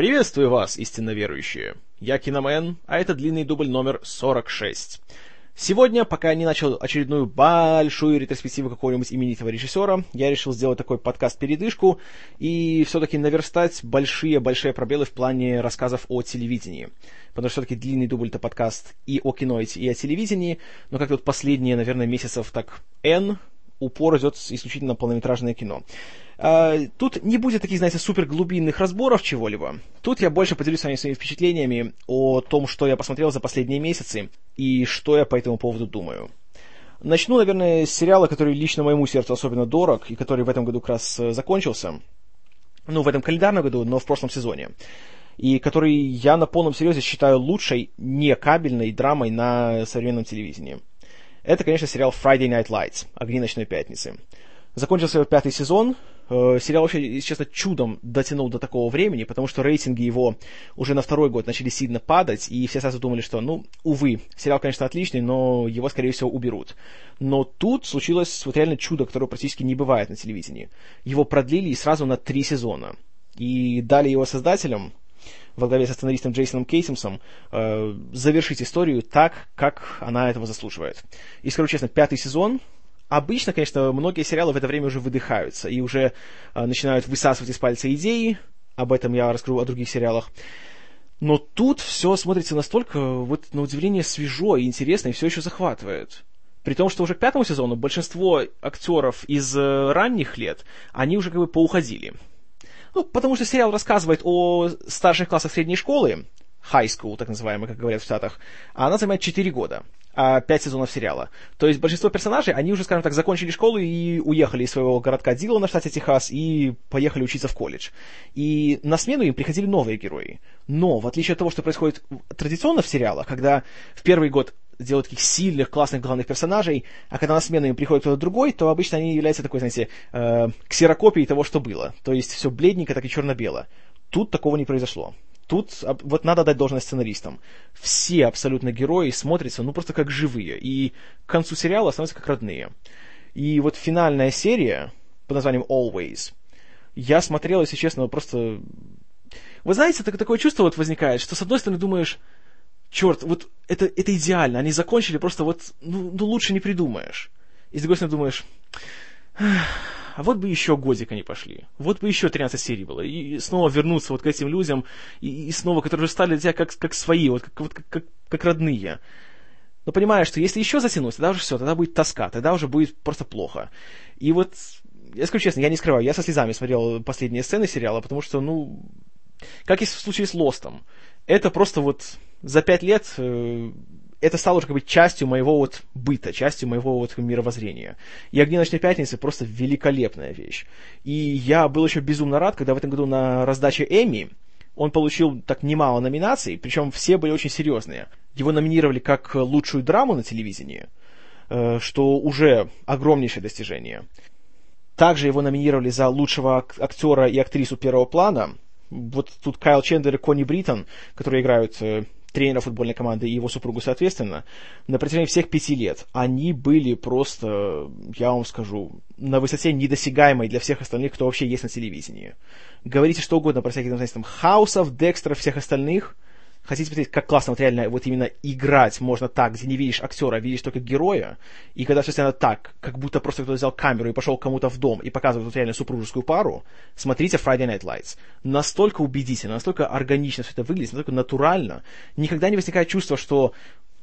Приветствую вас, истинно верующие. Я Киномен, а это длинный дубль номер 46. Сегодня, пока не начал очередную большую ретроспективу какого-нибудь именитого режиссера, я решил сделать такой подкаст-передышку и все-таки наверстать большие-большие пробелы в плане рассказов о телевидении. Потому что все-таки длинный дубль это подкаст и о кино, и о телевидении, но как вот последние, наверное, месяцев так N упор идет исключительно на полнометражное кино. А, тут не будет таких, знаете, супер глубинных разборов чего-либо. Тут я больше поделюсь с вами своими впечатлениями о том, что я посмотрел за последние месяцы и что я по этому поводу думаю. Начну, наверное, с сериала, который лично моему сердцу особенно дорог, и который в этом году как раз э, закончился. Ну, в этом календарном году, но в прошлом сезоне. И который я на полном серьезе считаю лучшей не кабельной драмой на современном телевидении. Это, конечно, сериал Friday Night Lights, «Огни ночной пятницы». Закончился его пятый сезон, Э, сериал вообще, если честно, чудом дотянул до такого времени, потому что рейтинги его уже на второй год начали сильно падать, и все сразу думали, что, ну, увы, сериал, конечно, отличный, но его, скорее всего, уберут. Но тут случилось вот реально чудо, которое практически не бывает на телевидении. Его продлили и сразу на три сезона. И дали его создателям, во главе со сценаристом Джейсоном Кейсимсом, э, завершить историю так, как она этого заслуживает. И скажу честно, пятый сезон Обычно, конечно, многие сериалы в это время уже выдыхаются и уже э, начинают высасывать из пальца идеи. Об этом я расскажу о других сериалах. Но тут все смотрится настолько, вот, на удивление, свежо и интересно, и все еще захватывает. При том, что уже к пятому сезону большинство актеров из э, ранних лет, они уже как бы поуходили. Ну, потому что сериал рассказывает о старших классах средней школы, high school, так называемый, как говорят в Штатах, а она занимает 4 года а, 5 сезонов сериала. То есть большинство персонажей, они уже, скажем так, закончили школу и уехали из своего городка Дилана штате Техас и поехали учиться в колледж. И на смену им приходили новые герои. Но, в отличие от того, что происходит традиционно в сериалах, когда в первый год делают таких сильных, классных главных персонажей, а когда на смену им приходит кто-то другой, то обычно они являются такой, знаете, э, ксерокопией того, что было. То есть все бледненько, так и черно-бело. Тут такого не произошло. Тут вот надо дать должность сценаристам. Все абсолютно герои смотрятся, ну, просто как живые. И к концу сериала становятся как родные. И вот финальная серия под названием Always, я смотрел, если честно, просто... Вы знаете, так, такое чувство вот возникает, что с одной стороны думаешь, черт, вот это, это идеально, они закончили просто вот, ну, ну лучше не придумаешь. И с другой стороны думаешь, а вот бы еще годик они пошли, вот бы еще 13 серий было, и снова вернуться вот к этим людям, и, и снова, которые уже стали для тебя как, как свои, вот как, вот, как, как родные. Но понимаешь, что если еще затянуть, тогда уже все, тогда будет тоска, тогда уже будет просто плохо. И вот, я скажу честно, я не скрываю, я со слезами смотрел последние сцены сериала, потому что, ну, как и в случае с Лостом, это просто вот за пять лет э, это стало уже как бы частью моего вот быта, частью моего вот мировоззрения. И «Огни ночной пятницы» просто великолепная вещь. И я был еще безумно рад, когда в этом году на раздаче Эми он получил так немало номинаций, причем все были очень серьезные. Его номинировали как лучшую драму на телевидении, э, что уже огромнейшее достижение. Также его номинировали за лучшего актера и актрису первого плана. Вот тут Кайл Чендер и Конни Бриттон, которые играют э, тренера футбольной команды и его супругу соответственно, на протяжении всех пяти лет они были просто, я вам скажу, на высоте недосягаемой для всех остальных, кто вообще есть на телевидении. Говорите что угодно про всяких, знаете, там, Хаусов, Декстеров, всех остальных – хотите посмотреть, как классно вот реально вот именно играть можно так, где не видишь актера, а видишь только героя, и когда все снято так, как будто просто кто-то взял камеру и пошел кому-то в дом и показывает вот реально супружескую пару, смотрите Friday Night Lights. Настолько убедительно, настолько органично все это выглядит, настолько натурально. Никогда не возникает чувство, что,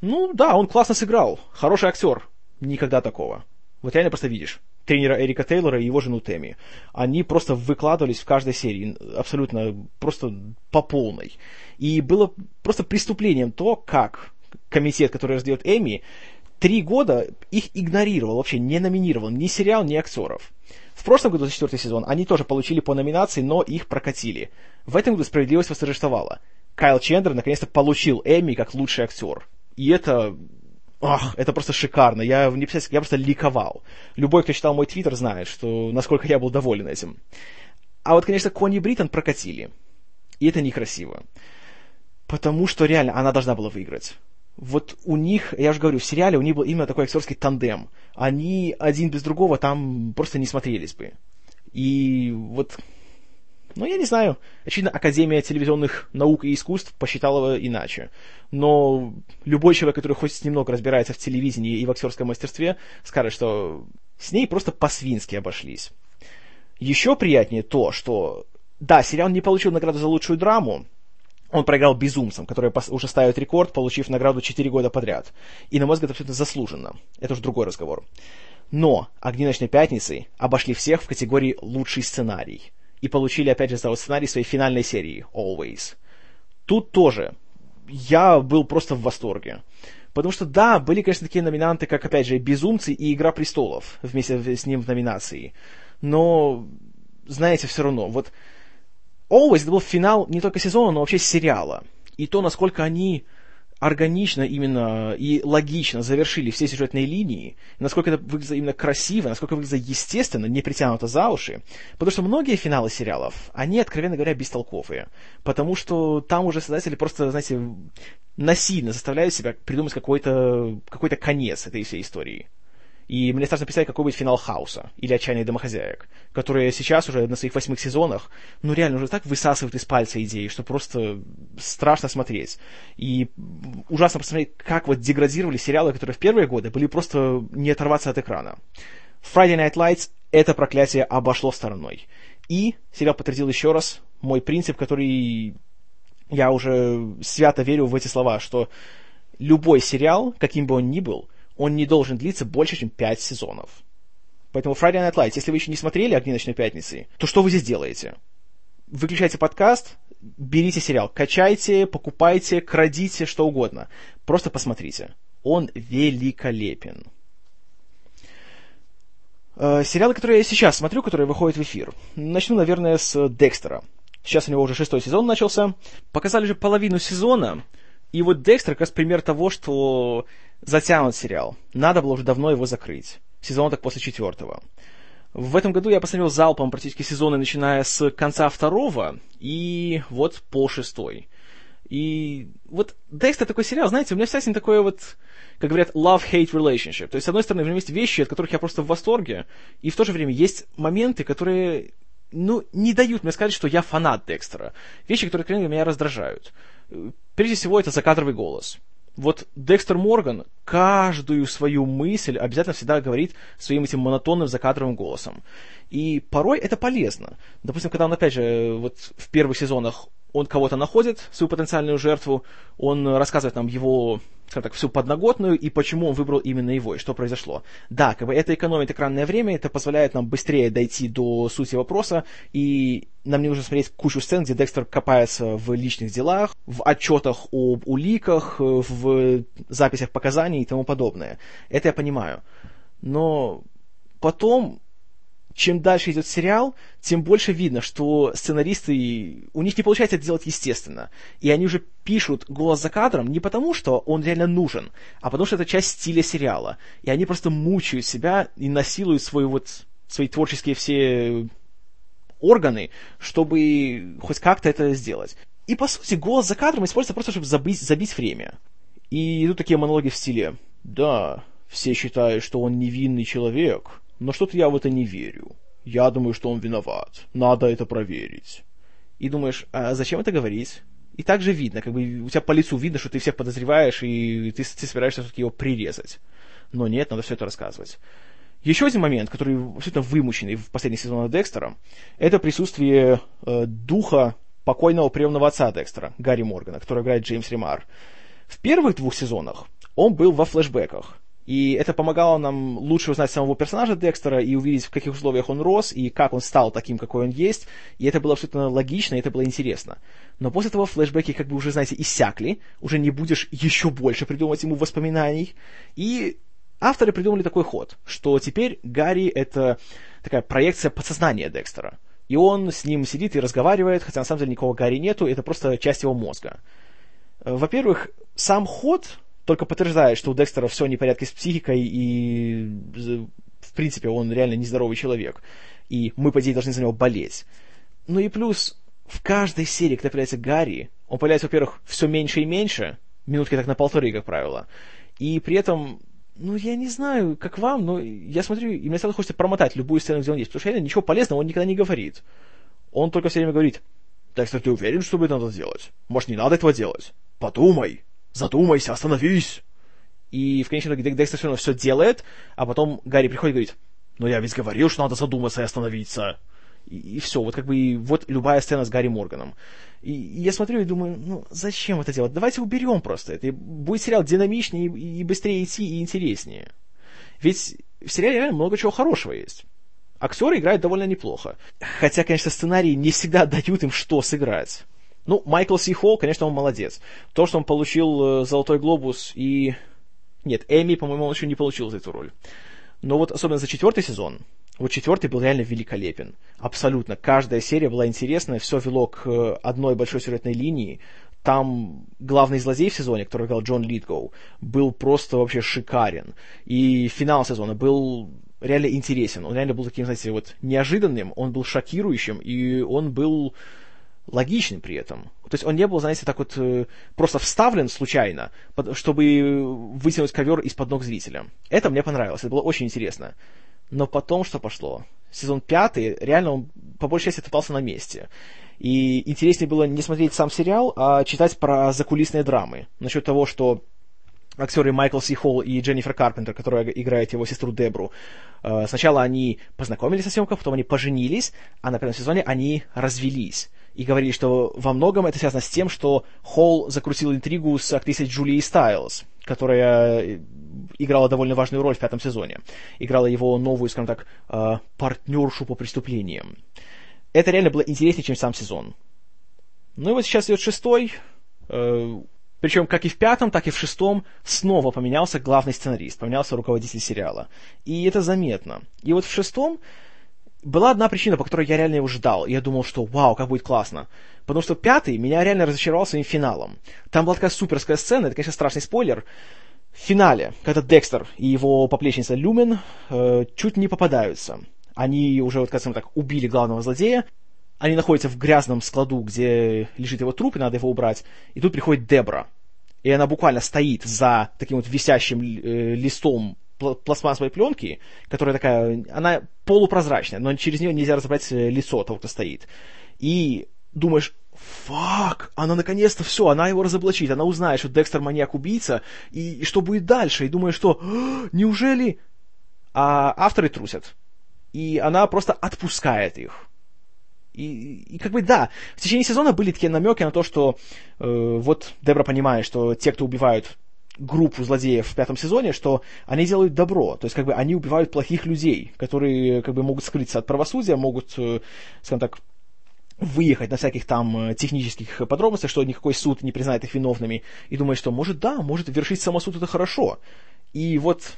ну да, он классно сыграл, хороший актер. Никогда такого. Вот реально просто видишь тренера Эрика Тейлора и его жену Тэмми. Они просто выкладывались в каждой серии, абсолютно просто по полной. И было просто преступлением то, как комитет, который раздает Эми, три года их игнорировал, вообще не номинировал ни сериал, ни актеров. В прошлом году, за четвертый сезон, они тоже получили по номинации, но их прокатили. В этом году справедливость восторжествовала. Кайл Чендер наконец-то получил Эми как лучший актер. И это Ах, это просто шикарно. Я, не я просто ликовал. Любой, кто читал мой твиттер, знает, что насколько я был доволен этим. А вот, конечно, Конни Бриттон прокатили. И это некрасиво. Потому что реально она должна была выиграть. Вот у них, я уже говорю, в сериале у них был именно такой актерский тандем. Они один без другого там просто не смотрелись бы. И вот Но я не знаю. Очевидно, Академия телевизионных наук и искусств посчитала иначе. Но любой человек, который хоть немного разбирается в телевидении и в актерском мастерстве, скажет, что с ней просто по-свински обошлись. Еще приятнее то, что да, сериал не получил награду за лучшую драму, он проиграл «Безумцам», которые уже ставят рекорд, получив награду 4 года подряд. И, на мой взгляд, абсолютно заслуженно. Это уже другой разговор. Но «Огни ночной пятницы» обошли всех в категории «Лучший сценарий» и получили, опять же, сценарий своей финальной серии «Always». Тут тоже я был просто в восторге. Потому что, да, были, конечно, такие номинанты, как, опять же, «Безумцы» и «Игра престолов» вместе с ним в номинации. Но, знаете, все равно, вот Always это был финал не только сезона, но вообще сериала. И то, насколько они органично именно и логично завершили все сюжетные линии, насколько это выглядит именно красиво, насколько выглядит естественно, не притянуто за уши. Потому что многие финалы сериалов, они, откровенно говоря, бестолковые. Потому что там уже создатели просто, знаете, насильно заставляют себя придумать какой-то какой конец этой всей истории. И мне страшно представить, какой будет финал Хауса или Отчаянных домохозяек, которые сейчас уже на своих восьмых сезонах, ну реально уже так высасывают из пальца идеи, что просто страшно смотреть. И ужасно посмотреть, как вот деградировали сериалы, которые в первые годы были просто не оторваться от экрана. Friday Night Lights это проклятие обошло стороной. И сериал подтвердил еще раз мой принцип, который я уже свято верю в эти слова, что любой сериал, каким бы он ни был, он не должен длиться больше, чем 5 сезонов. Поэтому Friday Night Lights, если вы еще не смотрели «Огни ночной пятницы», то что вы здесь делаете? Выключайте подкаст, берите сериал, качайте, покупайте, крадите, что угодно. Просто посмотрите. Он великолепен. Э, сериалы, которые я сейчас смотрю, которые выходят в эфир. Начну, наверное, с Декстера. Сейчас у него уже шестой сезон начался. Показали же половину сезона. И вот Декстер как раз пример того, что затянут сериал. Надо было уже давно его закрыть. Сезон так после четвертого. В этом году я посмотрел залпом практически сезоны, начиная с конца второго и вот по шестой. И вот Декстер такой сериал, знаете, у меня всегда с ним такое вот, как говорят, love-hate relationship. То есть, с одной стороны, в нем есть вещи, от которых я просто в восторге, и в то же время есть моменты, которые, ну, не дают мне сказать, что я фанат Декстера. Вещи, которые, конечно, меня раздражают. Прежде всего, это закадровый голос вот Декстер Морган каждую свою мысль обязательно всегда говорит своим этим монотонным закадровым голосом. И порой это полезно. Допустим, когда он, опять же, вот в первых сезонах он кого-то находит, свою потенциальную жертву, он рассказывает нам его, скажем так, всю подноготную и почему он выбрал именно его и что произошло. Да, как бы это экономит экранное время, это позволяет нам быстрее дойти до сути вопроса, и нам не нужно смотреть кучу сцен, где Декстер копается в личных делах, в отчетах об уликах, в записях показаний и тому подобное. Это я понимаю. Но потом чем дальше идет сериал, тем больше видно, что сценаристы, у них не получается это делать естественно. И они уже пишут голос за кадром не потому, что он реально нужен, а потому что это часть стиля сериала. И они просто мучают себя и насилуют свой вот, свои творческие все органы, чтобы хоть как-то это сделать. И, по сути, голос за кадром используется просто, чтобы забить, забить время. И идут такие монологи в стиле «Да, все считают, что он невинный человек, но что-то я в это не верю. Я думаю, что он виноват. Надо это проверить. И думаешь, а зачем это говорить? И также видно, как бы у тебя по лицу видно, что ты всех подозреваешь, и ты, ты собираешься все-таки его прирезать. Но нет, надо все это рассказывать. Еще один момент, который абсолютно вымученный в последних сезонах Декстера, это присутствие э, духа покойного приемного отца Декстера, Гарри Моргана, который играет Джеймс Ремар. В первых двух сезонах он был во флэшбэках. И это помогало нам лучше узнать самого персонажа Декстера и увидеть, в каких условиях он рос, и как он стал таким, какой он есть. И это было абсолютно логично, и это было интересно. Но после того флешбеки как бы уже, знаете, иссякли, уже не будешь еще больше придумывать ему воспоминаний. И авторы придумали такой ход, что теперь Гарри — это такая проекция подсознания Декстера. И он с ним сидит и разговаривает, хотя на самом деле никого Гарри нету, это просто часть его мозга. Во-первых, сам ход только подтверждает, что у Декстера все не в порядке с психикой, и в принципе он реально нездоровый человек. И мы, по идее, должны за него болеть. Ну и плюс, в каждой серии, когда появляется Гарри, он появляется, во-первых, все меньше и меньше, минутки так на полторы, как правило. И при этом, ну, я не знаю, как вам, но я смотрю, и мне сразу хочется промотать любую сцену, где он есть, потому что реально ничего полезного он никогда не говорит. Он только все время говорит, Декстер, ты уверен, что это надо сделать? Может, не надо этого делать? Подумай, задумайся, остановись. И в конечном итоге Декстер все равно все делает, а потом Гарри приходит и говорит, ну я ведь говорил, что надо задуматься и остановиться. И, и все, вот как бы и вот любая сцена с Гарри Морганом. И, и я смотрю и думаю, ну зачем это делать? Давайте уберем просто это. И будет сериал динамичнее и, и быстрее идти, и интереснее. Ведь в сериале реально много чего хорошего есть. Актеры играют довольно неплохо. Хотя, конечно, сценарии не всегда дают им что сыграть. Ну, Майкл Си Холл, конечно, он молодец. То, что он получил э, Золотой Глобус и... Нет, Эми, по-моему, он еще не получил за эту роль. Но вот особенно за четвертый сезон, вот четвертый был реально великолепен. Абсолютно. Каждая серия была интересная, все вело к э, одной большой сюжетной линии. Там главный злодей в сезоне, который играл Джон Литгоу, был просто вообще шикарен. И финал сезона был реально интересен. Он реально был таким, знаете, вот неожиданным, он был шокирующим, и он был логичным при этом. То есть он не был, знаете, так вот э, просто вставлен случайно, чтобы вытянуть ковер из-под ног зрителя. Это мне понравилось, это было очень интересно. Но потом что пошло? Сезон пятый, реально он по большей части топтался на месте. И интереснее было не смотреть сам сериал, а читать про закулисные драмы. Насчет того, что актеры Майкл Си Холл и Дженнифер Карпентер, которая играет его сестру Дебру. Э, сначала они познакомились на съемках, потом они поженились, а на первом сезоне они развелись. И говорили, что во многом это связано с тем, что Холл закрутил интригу с актрисой Джулией Стайлз, которая э, играла довольно важную роль в пятом сезоне. Играла его новую, скажем так, э, партнершу по преступлениям. Это реально было интереснее, чем сам сезон. Ну и вот сейчас идет шестой. Причем как и в пятом, так и в шестом снова поменялся главный сценарист, поменялся руководитель сериала. И это заметно. И вот в шестом была одна причина, по которой я реально его ждал. Я думал, что вау, как будет классно. Потому что пятый меня реально разочаровал своим финалом. Там была такая суперская сцена, это, конечно, страшный спойлер. В финале, когда Декстер и его поплечница Люмен э, чуть не попадаются. Они уже, вот, скажем так, убили главного злодея, они находятся в грязном складу, где лежит его труп, и надо его убрать. И тут приходит Дебра. И она буквально стоит за таким вот висящим э, листом пластмассовой пленки, которая такая, она полупрозрачная, но через нее нельзя разобрать э, лицо того, кто стоит. И думаешь, фак, она наконец-то все, она его разоблачит, она узнает, что Декстер маньяк-убийца, и, и что будет дальше, и думаешь, что неужели... А авторы трусят. И она просто отпускает их. И, и как бы да, в течение сезона были такие намеки на то, что э, вот Дебра понимает, что те, кто убивают группу злодеев в пятом сезоне, что они делают добро, то есть как бы они убивают плохих людей, которые как бы могут скрыться от правосудия, могут, э, скажем так, выехать на всяких там э, технических подробностях, что никакой суд не признает их виновными, и думает, что может да, может вершить самосуд это хорошо. И вот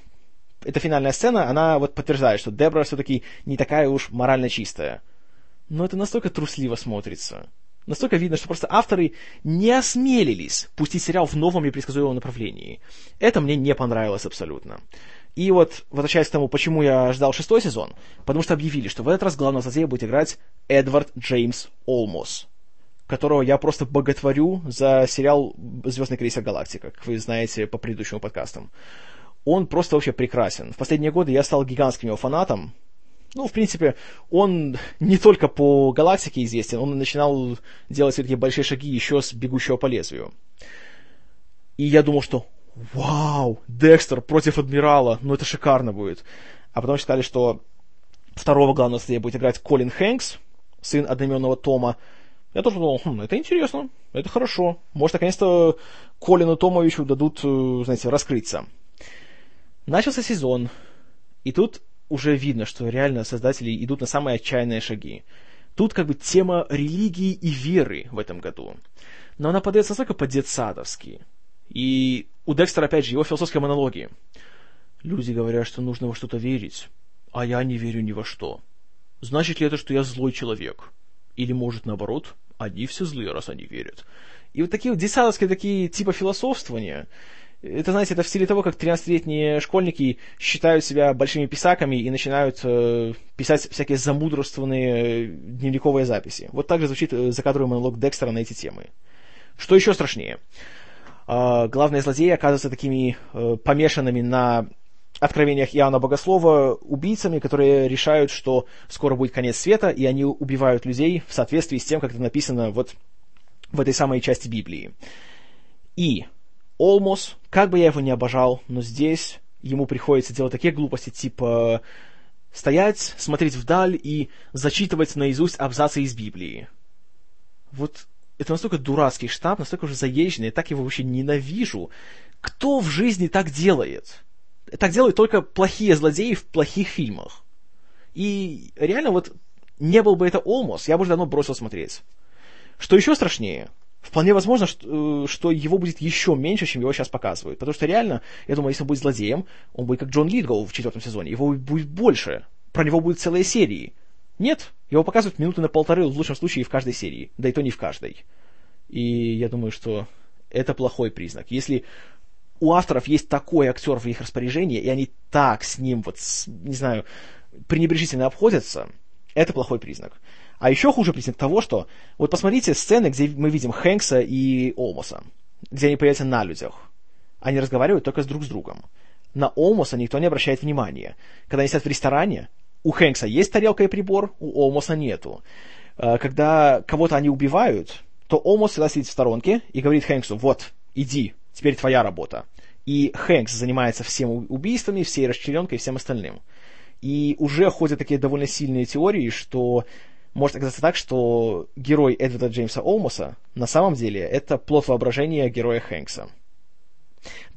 эта финальная сцена, она вот подтверждает, что Дебра все-таки не такая уж морально чистая но это настолько трусливо смотрится. Настолько видно, что просто авторы не осмелились пустить сериал в новом и предсказуемом направлении. Это мне не понравилось абсолютно. И вот, возвращаясь к тому, почему я ждал шестой сезон, потому что объявили, что в этот раз главного злодея будет играть Эдвард Джеймс Олмос, которого я просто боготворю за сериал «Звездный крейсер Галактика», как вы знаете по предыдущим подкастам. Он просто вообще прекрасен. В последние годы я стал гигантским его фанатом, ну, в принципе, он не только по галактике известен, он начинал делать все такие большие шаги еще с «Бегущего по лезвию». И я думал, что вау, Декстер против Адмирала, ну это шикарно будет. А потом сказали, что второго главного злодея будет играть Колин Хэнкс, сын одноименного Тома. Я тоже думал, хм, это интересно, это хорошо. Может, наконец-то Колину Томовичу дадут, э, знаете, раскрыться. Начался сезон, и тут уже видно, что реально создатели идут на самые отчаянные шаги. Тут как бы тема религии и веры в этом году. Но она подается настолько по-детсадовски. И у Декстера, опять же, его философские монологи. Люди говорят, что нужно во что-то верить, а я не верю ни во что. Значит ли это, что я злой человек? Или, может, наоборот, они все злые, раз они верят. И вот такие вот детсадовские такие типа философствования, это, знаете, это в стиле того, как 13-летние школьники считают себя большими писаками и начинают э, писать всякие замудрствованные э, дневниковые записи. Вот так же звучит э, закадровый монолог Декстера на эти темы. Что еще страшнее? Э, главные злодеи оказываются такими э, помешанными на откровениях Иоанна Богослова убийцами, которые решают, что скоро будет конец света, и они убивают людей в соответствии с тем, как это написано вот в этой самой части Библии. И Олмос, как бы я его не обожал, но здесь ему приходится делать такие глупости, типа стоять, смотреть вдаль и зачитывать наизусть абзацы из Библии. Вот это настолько дурацкий штаб, настолько уже заезженный, я так его вообще ненавижу. Кто в жизни так делает? Так делают только плохие злодеи в плохих фильмах. И реально вот не был бы это Олмос, я бы уже давно бросил смотреть. Что еще страшнее, вполне возможно, что, э, что его будет еще меньше, чем его сейчас показывают. Потому что реально, я думаю, если он будет злодеем, он будет как Джон Литгоу в четвертом сезоне. Его будет больше. Про него будут целые серии. Нет, его показывают минуты на полторы, в лучшем случае, в каждой серии. Да и то не в каждой. И я думаю, что это плохой признак. Если у авторов есть такой актер в их распоряжении, и они так с ним, вот, не знаю, пренебрежительно обходятся, это плохой признак. А еще хуже признак того, что вот посмотрите сцены, где мы видим Хэнкса и Олмоса, где они появляются на людях. Они разговаривают только с друг с другом. На Олмоса никто не обращает внимания. Когда они сидят в ресторане, у Хэнкса есть тарелка и прибор, у Олмоса нету. А, когда кого-то они убивают, то Олмос всегда сидит в сторонке и говорит Хэнксу, вот, иди, теперь твоя работа. И Хэнкс занимается всем убийствами, всей расчлененкой и всем остальным. И уже ходят такие довольно сильные теории, что может оказаться так, что герой Эдварда Джеймса Олмоса на самом деле это плод воображения героя Хэнкса.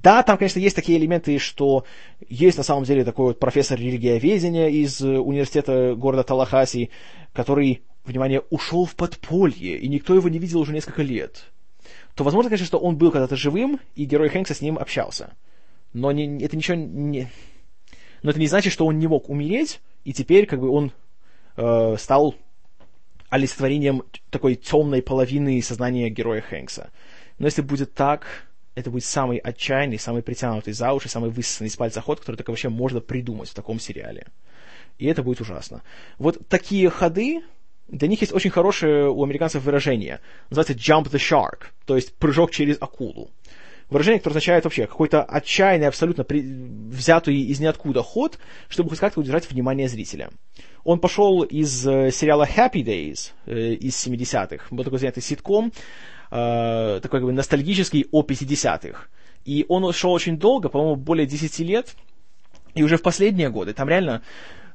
Да, там, конечно, есть такие элементы, что есть на самом деле такой вот профессор религиоведения из университета города Талахаси, который, внимание, ушел в подполье, и никто его не видел уже несколько лет. То возможно, конечно, что он был когда-то живым, и герой Хэнкса с ним общался. Но не, это ничего не... Но это не значит, что он не мог умереть, и теперь как бы он э, стал олицетворением такой темной половины сознания героя Хэнкса. Но если будет так, это будет самый отчаянный, самый притянутый за уши, самый высосанный из пальца ход, который только вообще можно придумать в таком сериале. И это будет ужасно. Вот такие ходы, для них есть очень хорошее у американцев выражение. Называется jump the shark, то есть прыжок через акулу. Выражение, которое означает вообще какой-то отчаянный, абсолютно при... взятый из ниоткуда ход, чтобы хоть как-то удержать внимание зрителя. Он пошел из э, сериала Happy Days э, из 70-х. Был такой занятый ситком, э, такой как бы ностальгический о 50-х. И он шел очень долго, по-моему, более 10 лет. И уже в последние годы там реально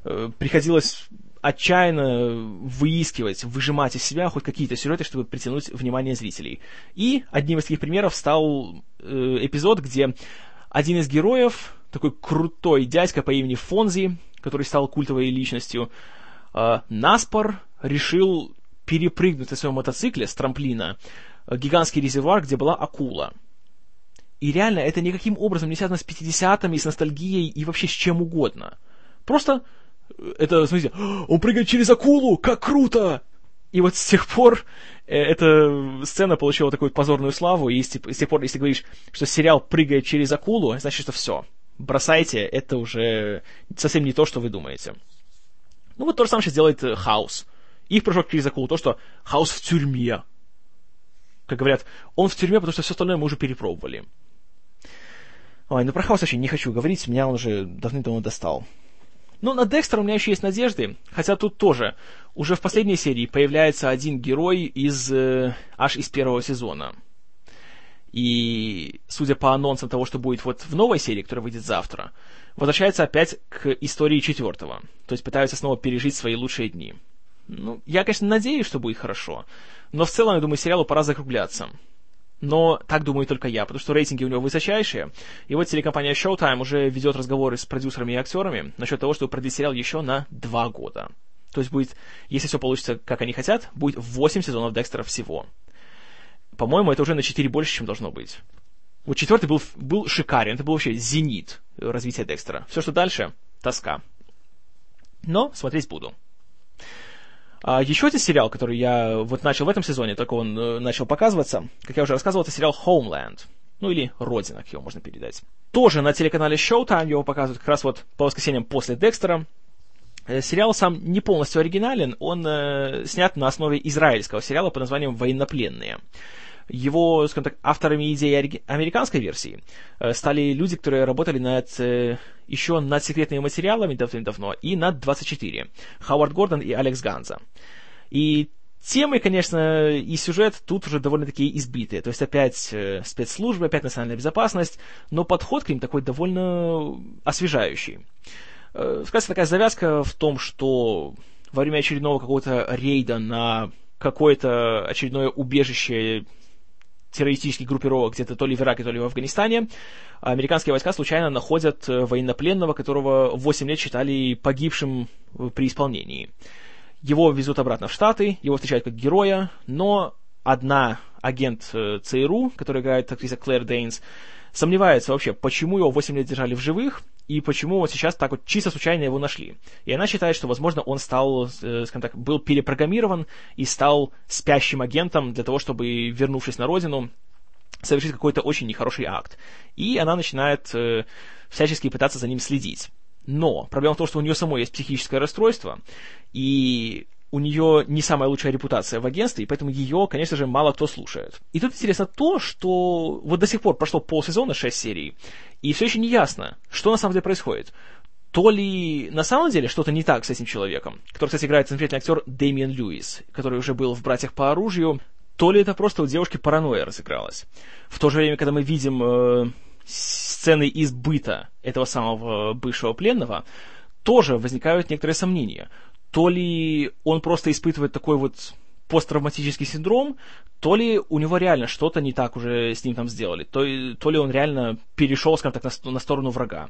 э, приходилось отчаянно выискивать, выжимать из себя хоть какие-то сюжеты, чтобы притянуть внимание зрителей. И одним из таких примеров стал э, эпизод, где один из героев, такой крутой дядька по имени Фонзи, который стал культовой личностью, э, наспор решил перепрыгнуть на своем мотоцикле с трамплина э, гигантский резервуар, где была акула. И реально, это никаким образом не связано с 50-ми, с ностальгией и вообще с чем угодно. Просто это, смотрите, он прыгает через акулу, как круто! И вот с тех пор э, эта сцена получила такую позорную славу, и с тех пор, если говоришь, что сериал прыгает через акулу, значит, что все бросайте, это уже совсем не то, что вы думаете. Ну вот то же самое сейчас делает э, Хаус. Их прыжок через акулу, то, что Хаус в тюрьме. Как говорят, он в тюрьме, потому что все остальное мы уже перепробовали. Ой, ну про Хаус вообще не хочу говорить, меня он уже давным-давно достал. Но на Декстера у меня еще есть надежды, хотя тут тоже. Уже в последней серии появляется один герой из э, аж из первого сезона. И, судя по анонсам того, что будет вот в новой серии, которая выйдет завтра, возвращается опять к истории четвертого. То есть пытаются снова пережить свои лучшие дни. Ну, я, конечно, надеюсь, что будет хорошо. Но в целом, я думаю, сериалу пора закругляться. Но так думаю только я, потому что рейтинги у него высочайшие. И вот телекомпания Showtime уже ведет разговоры с продюсерами и актерами насчет того, чтобы продлить сериал еще на два года. То есть будет, если все получится, как они хотят, будет 8 сезонов Декстера всего. По-моему, это уже на 4 больше, чем должно быть. Вот четвертый был, был шикарен, это был вообще зенит развития Декстера. Все, что дальше, тоска. Но смотреть буду. А еще один сериал, который я вот начал в этом сезоне, только он э, начал показываться, как я уже рассказывал, это сериал Homeland. Ну или Родина, как его можно передать. Тоже на телеканале Showtime его показывают как раз вот по воскресеньям после Декстера. Э, сериал сам не полностью оригинален, он э, снят на основе израильского сериала под названием «Военнопленные». Его, скажем так, авторами идеи американской версии э, стали люди, которые работали над, э, еще над секретными материалами давно и над 24. Хауард Гордон и Алекс Ганза. И темы, конечно, и сюжет тут уже довольно-таки избитые. То есть опять э, спецслужбы, опять национальная безопасность, но подход к ним такой довольно освежающий. Сказать, такая завязка в том, что во время очередного какого-то рейда на какое-то очередное убежище террористических группировок где-то то ли в Ираке, то ли в Афганистане, американские войска случайно находят э, военнопленного, которого 8 лет считали погибшим при исполнении. Его везут обратно в Штаты, его встречают как героя, но одна агент э, ЦРУ, которая играет актриса Клэр Дейнс, сомневается вообще, почему его 8 лет держали в живых, и почему вот сейчас так вот чисто случайно его нашли. И она считает, что, возможно, он стал, э, скажем так, был перепрограммирован и стал спящим агентом для того, чтобы, вернувшись на родину, совершить какой-то очень нехороший акт. И она начинает э, всячески пытаться за ним следить. Но проблема в том, что у нее самой есть психическое расстройство, и у нее не самая лучшая репутация в агентстве, и поэтому ее, конечно же, мало кто слушает. И тут интересно то, что вот до сих пор прошло полсезона, 6 серий, и все еще не ясно, что на самом деле происходит. То ли на самом деле что-то не так с этим человеком, который, кстати, играет замечательный актер Дэмиан Льюис, который уже был в «Братьях по оружию», то ли это просто у девушки паранойя разыгралась. В то же время, когда мы видим э, сцены из быта этого самого бывшего пленного, тоже возникают некоторые сомнения то ли он просто испытывает такой вот посттравматический синдром, то ли у него реально что-то не так уже с ним там сделали, то, то ли он реально перешел, скажем так, на, на сторону врага.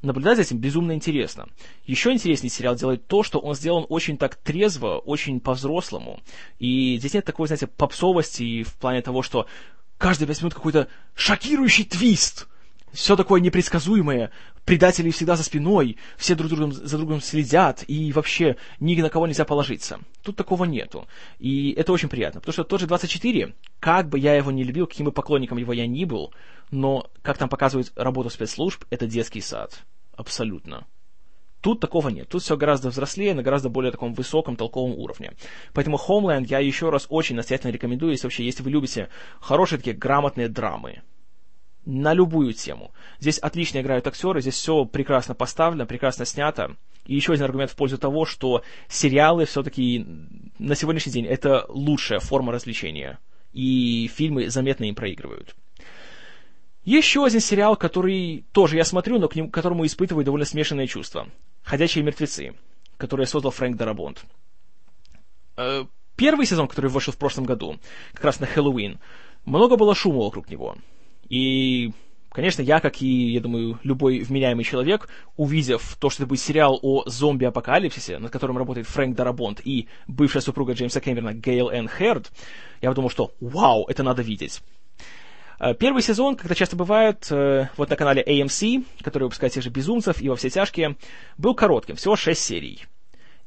Наблюдать за этим безумно интересно. Еще интереснее сериал делает то, что он сделан очень так трезво, очень по-взрослому. И здесь нет такой, знаете, попсовости в плане того, что каждые пять минут какой-то шокирующий твист – все такое непредсказуемое, предатели всегда за спиной, все друг другом, за другом следят, и вообще ни на кого нельзя положиться. Тут такого нету. И это очень приятно, потому что тот же 24, как бы я его не любил, каким бы поклонником его я ни был, но, как там показывают работу спецслужб, это детский сад. Абсолютно. Тут такого нет. Тут все гораздо взрослее, на гораздо более таком высоком, толковом уровне. Поэтому Homeland я еще раз очень настоятельно рекомендую, если вообще, если вы любите хорошие такие грамотные драмы на любую тему. Здесь отлично играют актеры, здесь все прекрасно поставлено, прекрасно снято. И еще один аргумент в пользу того, что сериалы все-таки на сегодняшний день это лучшая форма развлечения. И фильмы заметно им проигрывают. Еще один сериал, который тоже я смотрю, но к, нему, которому испытываю довольно смешанные чувства. «Ходячие мертвецы», который создал Фрэнк Дарабонт. Э, первый сезон, который вышел в прошлом году, как раз на Хэллоуин, много было шума вокруг него. И, конечно, я, как и, я думаю, любой вменяемый человек, увидев то, что это будет сериал о зомби-апокалипсисе, над которым работает Фрэнк Дарабонт и бывшая супруга Джеймса Кэмерона Гейл Энн Херд, я подумал, что вау, это надо видеть. Э, первый сезон, как это часто бывает, э, вот на канале AMC, который выпускает тех же «Безумцев» и «Во все тяжкие», был коротким, всего 6 серий.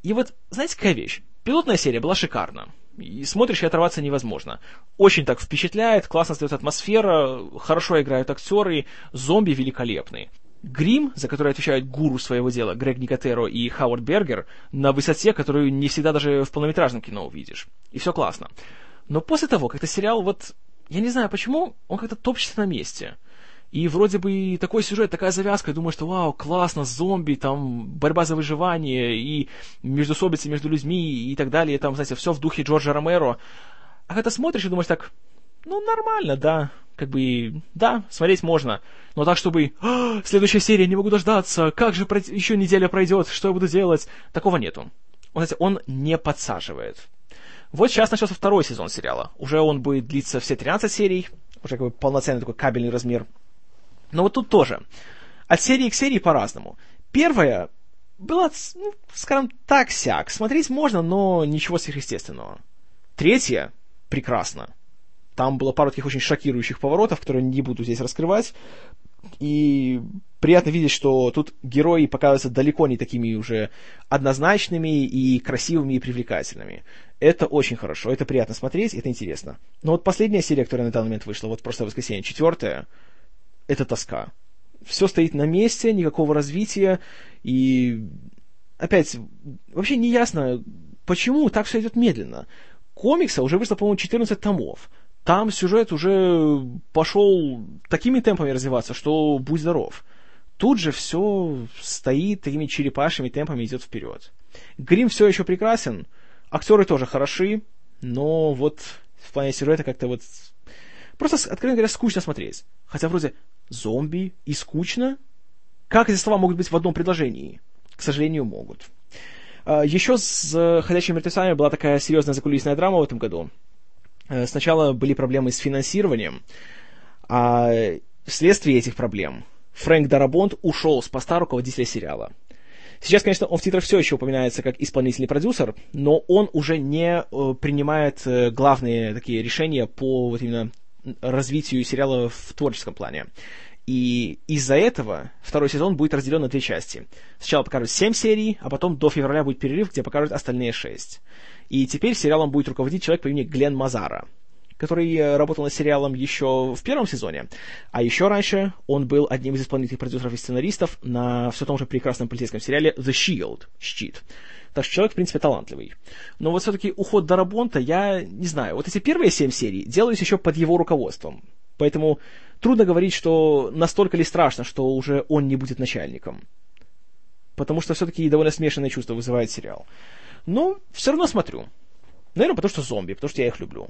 И вот, знаете, какая вещь? Пилотная серия была шикарна. И смотришь, и оторваться невозможно. Очень так впечатляет, классно остается атмосфера, хорошо играют актеры, зомби великолепные. Грим, за который отвечают гуру своего дела, Грег Никотеро и Хауард Бергер, на высоте, которую не всегда даже в полнометражном кино увидишь. И все классно. Но после того, как-то сериал вот... Я не знаю почему, он как-то топчется на месте. И вроде бы такой сюжет, такая завязка, думаю, что вау, классно, зомби, там борьба за выживание, и междусобицы между людьми, и так далее, и там, знаете, все в духе Джорджа Ромеро. А когда смотришь и думаешь так, ну, нормально, да, как бы, да, смотреть можно, но так, чтобы, а, следующая серия, не могу дождаться, как же пройти, еще неделя пройдет, что я буду делать, такого нету. Он, знаете, он не подсаживает. Вот сейчас начался второй сезон сериала. Уже он будет длиться все 13 серий, уже как бы полноценный такой кабельный размер. Но вот тут тоже. От серии к серии по-разному. Первая была, ну, скажем так, сяк. Смотреть можно, но ничего сверхъестественного. Третья прекрасно. Там было пару таких очень шокирующих поворотов, которые не буду здесь раскрывать. И приятно видеть, что тут герои показываются далеко не такими уже однозначными и красивыми и привлекательными. Это очень хорошо, это приятно смотреть, это интересно. Но вот последняя серия, которая на данный момент вышла, вот просто воскресенье, четвертая, это тоска. Все стоит на месте, никакого развития, и опять, вообще не ясно, почему так все идет медленно. Комикса уже вышло, по-моему, 14 томов. там сюжет уже пошел такими темпами развиваться, что будь здоров. Тут же все стоит такими черепашьими темпами идет вперед. Грим все еще прекрасен, актеры тоже хороши, но вот в плане сюжета как-то вот просто, откровенно говоря, скучно смотреть. Хотя вроде зомби и скучно. Как эти слова могут быть в одном предложении? К сожалению, могут. А, Еще с «Ходячими мертвецами» была такая серьезная закулисная драма в этом году. Э, сначала были проблемы с финансированием, а вследствие этих проблем Фрэнк Дарабонт ушел с поста руководителя сериала. Сейчас, конечно, он в титрах все еще упоминается как исполнительный продюсер, но он уже не э, принимает э, главные такие решения по вот именно развитию сериала в творческом плане. И из-за этого второй сезон будет разделен на две части. Сначала покажут 7 серий, а потом до февраля будет перерыв, где покажут остальные 6. И теперь сериалом будет руководить человек по имени Глен Мазара, который э, работал над сериалом еще в первом сезоне. А еще раньше он был одним из исполнительных продюсеров и сценаристов на все том же прекрасном полицейском сериале The Shield, Щит. Так что человек, в принципе, талантливый. Но вот все-таки уход Дарабонта, я не знаю. Вот эти первые семь серий делались еще под его руководством. Поэтому трудно говорить, что настолько ли страшно, что уже он не будет начальником. Потому что все-таки довольно смешанное чувство вызывает сериал. Но все равно смотрю. Наверное, потому что зомби, потому что я их люблю.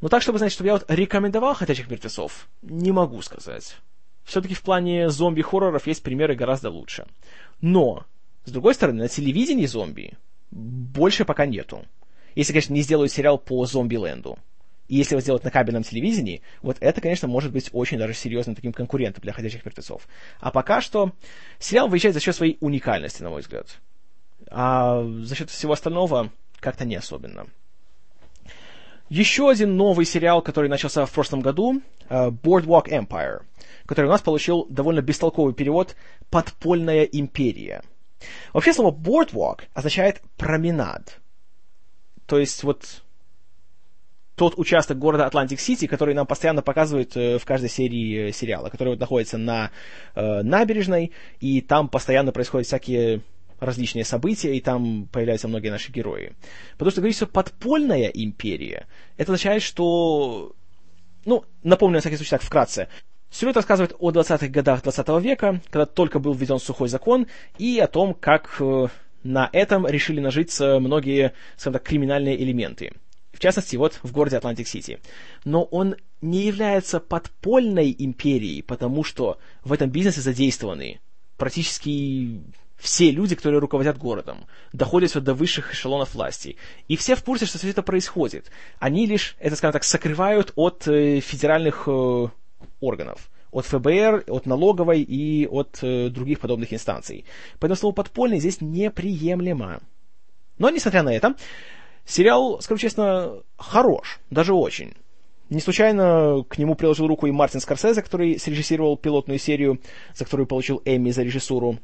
Но так, чтобы, знаете, чтобы я вот рекомендовал «Ходячих мертвецов», не могу сказать. Все-таки в плане зомби-хорроров есть примеры гораздо лучше. Но, с другой стороны, на телевидении зомби больше пока нету. Если, конечно, не сделают сериал по зомби-ленду. И если его сделать на кабельном телевидении, вот это, конечно, может быть очень даже серьезным таким конкурентом для «Ходячих мертвецов». А пока что сериал выезжает за счет своей уникальности, на мой взгляд а за счет всего остального как-то не особенно. Еще один новый сериал, который начался в прошлом году, э, Boardwalk Empire, который у нас получил довольно бестолковый перевод «Подпольная империя». Вообще слово boardwalk означает променад. То есть вот тот участок города Атлантик-Сити, который нам постоянно показывают э, в каждой серии э, сериала, который вот находится на э, набережной, и там постоянно происходят всякие различные события, и там появляются многие наши герои. Потому что говорится подпольная империя, это означает, что... Ну, напомню, на всякий случай, так вкратце. Сюжет рассказывает о 20-х годах 20 века, когда только был введен сухой закон, и о том, как э, на этом решили нажиться многие, скажем так, криминальные элементы. В частности, вот в городе Атлантик-Сити. Но он не является подпольной империей, потому что в этом бизнесе задействованы практически все люди, которые руководят городом, доходят все до высших эшелонов власти. И все в курсе, что все это происходит. Они лишь, это, скажем так, сокрывают от э, федеральных э, органов от ФБР, от налоговой и от э, других подобных инстанций. Поэтому слово «подпольный» здесь неприемлемо. Но, несмотря на это, сериал, скажу честно, хорош, даже очень. Не случайно к нему приложил руку и Мартин Скорсезе, который срежиссировал пилотную серию, за которую получил Эмми за режиссуру.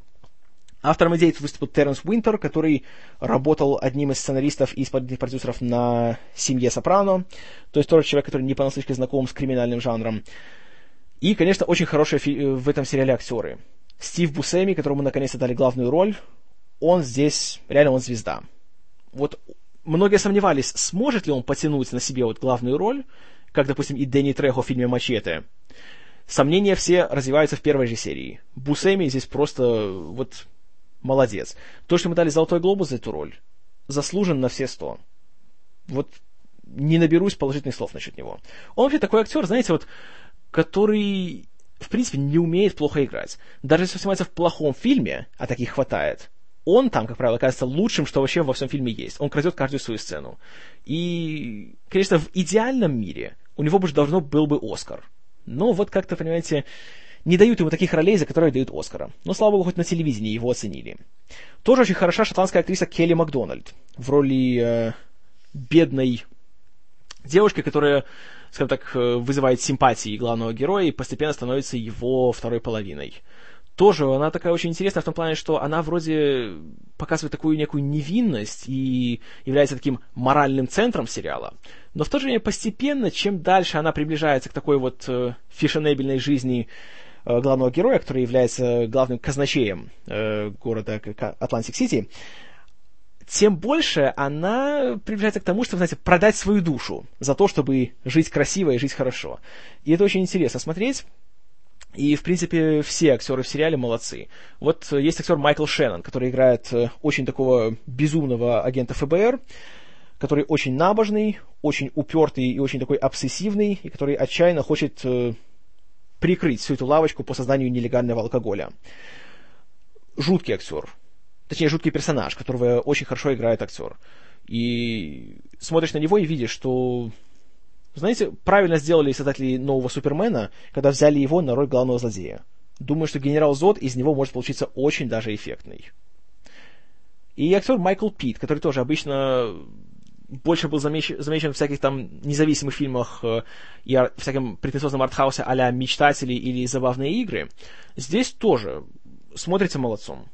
Автором идеи выступил Теренс Уинтер, который работал одним из сценаристов и исполнительных продюсеров на «Семье Сопрано», то есть тоже человек, который не понаслышке знаком с криминальным жанром. И, конечно, очень хорошие в этом сериале актеры. Стив Бусеми, которому наконец-то дали главную роль, он здесь, реально он звезда. Вот многие сомневались, сможет ли он потянуть на себе вот главную роль, как, допустим, и Дэнни Трехо в фильме «Мачете». Сомнения все развиваются в первой же серии. Бусеми здесь просто вот молодец. То, что ему дали «Золотой глобус» за эту роль, заслужен на все сто. Вот не наберусь положительных слов насчет него. Он вообще такой актер, знаете, вот, который, в принципе, не умеет плохо играть. Даже если снимается в плохом фильме, а таких хватает, он там, как правило, кажется лучшим, что вообще во всем фильме есть. Он крадет каждую свою сцену. И, конечно, в идеальном мире у него бы должно был бы Оскар. Но вот как-то, понимаете, не дают ему таких ролей, за которые дают Оскара. Но, слава богу, хоть на телевидении его оценили. Тоже очень хороша шотландская актриса Келли Макдональд в роли э, бедной девушки, которая, скажем так, э, вызывает симпатии главного героя и постепенно становится его второй половиной. Тоже она такая очень интересная в том плане, что она вроде показывает такую некую невинность и является таким моральным центром сериала. Но в то же время постепенно, чем дальше она приближается к такой вот э, фешенебельной жизни Э, главного героя, который является главным казначеем э, города Атлантик-Сити, тем больше она приближается к тому, чтобы, знаете, продать свою душу за то, чтобы жить красиво и жить хорошо. И это очень интересно смотреть. И, в принципе, все актеры в сериале молодцы. Вот есть актер Майкл Шеннон, который играет э, очень такого безумного агента ФБР, который очень набожный, очень упертый и очень такой обсессивный, и который отчаянно хочет э, прикрыть всю эту лавочку по созданию нелегального алкоголя. Жуткий актер. Точнее, жуткий персонаж, которого очень хорошо играет актер. И смотришь на него и видишь, что знаете, правильно сделали создатели нового Супермена, когда взяли его на роль главного злодея. Думаю, что генерал Зод из него может получиться очень даже эффектный. И актер Майкл Пит, который тоже обычно больше был замечен, замечен в всяких там независимых фильмах э, и ар, всяком претенциозном артхаусе а-ля «Мечтатели» или «Забавные игры», здесь тоже смотрится молодцом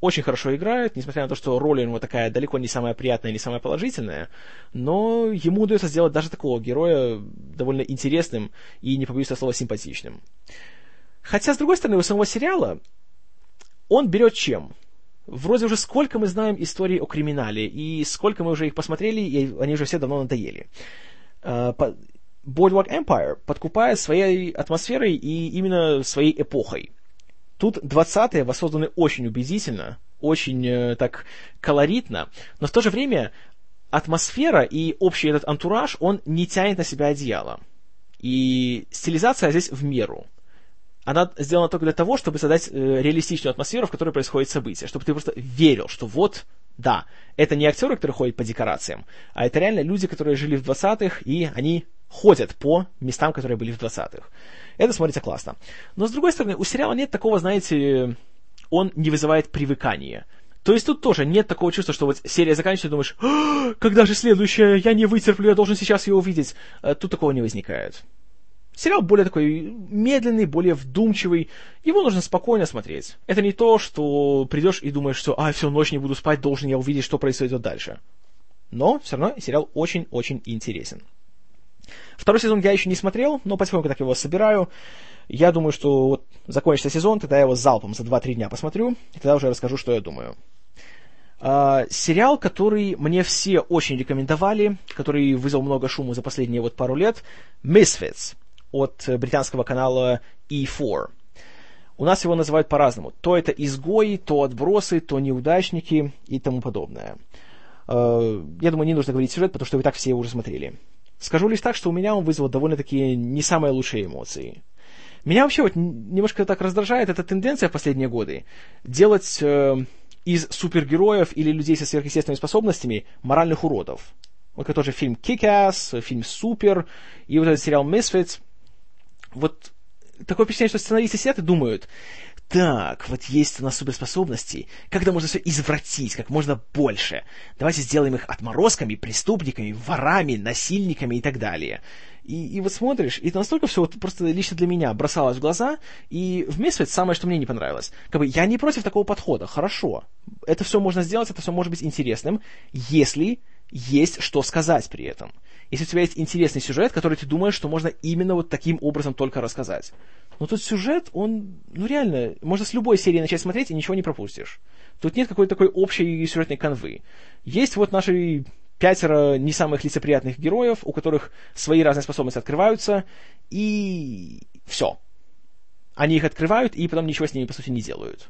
очень хорошо играет, несмотря на то, что роль у него такая далеко не самая приятная или самая положительная, но ему удается сделать даже такого героя довольно интересным и, не побоюсь этого слова, симпатичным. Хотя, с другой стороны, у самого сериала он берет чем? Вроде уже сколько мы знаем историй о криминале, и сколько мы уже их посмотрели, и они уже все давно надоели. А, Boardwalk Empire подкупает своей атмосферой и именно своей эпохой. Тут 20-е воссозданы очень убедительно, очень э, так колоритно, но в то же время атмосфера и общий этот антураж, он не тянет на себя одеяло. И стилизация здесь в меру. Она сделана только для того, чтобы создать э, реалистичную атмосферу, в которой происходит событие, чтобы ты просто верил, что вот, да, это не актеры, которые ходят по декорациям, а это реально люди, которые жили в 20-х, и они ходят по местам, которые были в 20-х. Это смотрится классно. Но, с другой стороны, у сериала нет такого, знаете, он не вызывает привыкания. То есть тут тоже нет такого чувства, что вот серия заканчивается, думаешь, «А, когда же следующая, я не вытерплю, я должен сейчас ее увидеть. Э, тут такого не возникает. Сериал более такой медленный, более вдумчивый. Его нужно спокойно смотреть. Это не то, что придешь и думаешь, что а, всю ночь не буду спать, должен я увидеть, что происходит дальше. Но все равно сериал очень-очень интересен. Второй сезон я еще не смотрел, но потихоньку так его собираю. Я думаю, что вот закончится сезон, тогда я его залпом за 2-3 дня посмотрю, и тогда уже расскажу, что я думаю. Uh, сериал, который мне все очень рекомендовали, который вызвал много шума за последние вот пару лет, Misfits от британского канала E4. У нас его называют по-разному. То это изгои, то отбросы, то неудачники и тому подобное. Uh, я думаю, не нужно говорить сюжет, потому что вы так все уже смотрели. Скажу лишь так, что у меня он вызвал довольно-таки не самые лучшие эмоции. Меня вообще вот немножко так раздражает эта тенденция в последние годы делать э, из супергероев или людей со сверхъестественными способностями моральных уродов. Вот как тоже фильм Kick-Ass, фильм Супер, и вот этот сериал Misfits. Вот такое впечатление, что сценаристы сидят и думают, так, вот есть у нас суперспособности, когда можно все извратить, как можно больше. Давайте сделаем их отморозками, преступниками, ворами, насильниками и так далее. И, и вот смотришь, и это настолько все вот просто лично для меня бросалось в глаза, и в Misfits самое, что мне не понравилось. Как бы я не против такого подхода, хорошо. Это все можно сделать, это все может быть интересным, если есть что сказать при этом. Если у тебя есть интересный сюжет, который ты думаешь, что можно именно вот таким образом только рассказать. Но тут сюжет, он, ну реально, можно с любой серии начать смотреть и ничего не пропустишь. Тут нет какой-то такой общей сюжетной канвы. Есть вот наши пятеро не самых лицеприятных героев, у которых свои разные способности открываются, и все. Они их открывают, и потом ничего с ними, по сути, не делают.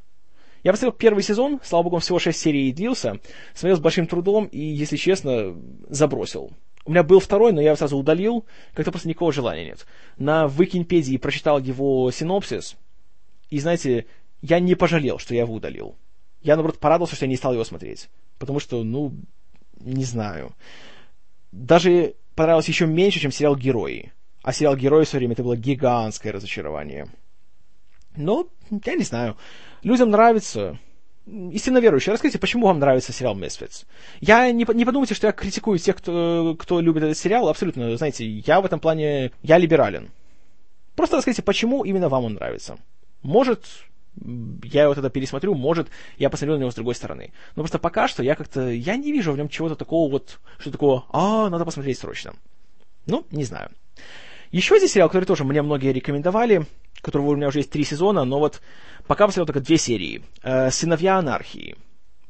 Я посмотрел первый сезон, слава богу, всего шесть серий длился, смотрел с большим трудом и, если честно, забросил. У меня был второй, но я его сразу удалил, как-то просто никакого желания нет. На Википедии прочитал его синопсис, и, знаете, я не пожалел, что я его удалил. Я, наоборот, порадовался, что я не стал его смотреть. Потому что, ну, не знаю. Даже понравилось еще меньше, чем сериал «Герои». А сериал «Герои» в свое время это было гигантское разочарование. Но, я не знаю. Людям нравится истинно верующие, расскажите, почему вам нравится сериал Misfits? Я не, не подумайте, что я критикую тех, кто, кто любит этот сериал. Абсолютно, знаете, я в этом плане, я либерален. Просто расскажите, почему именно вам он нравится. Может, я его тогда пересмотрю, может, я посмотрю на него с другой стороны. Но просто пока что я как-то, я не вижу в нем чего-то такого вот, что такого, а, надо посмотреть срочно. Ну, не знаю. Еще один сериал, который тоже мне многие рекомендовали, которого у меня уже есть три сезона, но вот пока посмотрел только две серии. Э, «Сыновья анархии».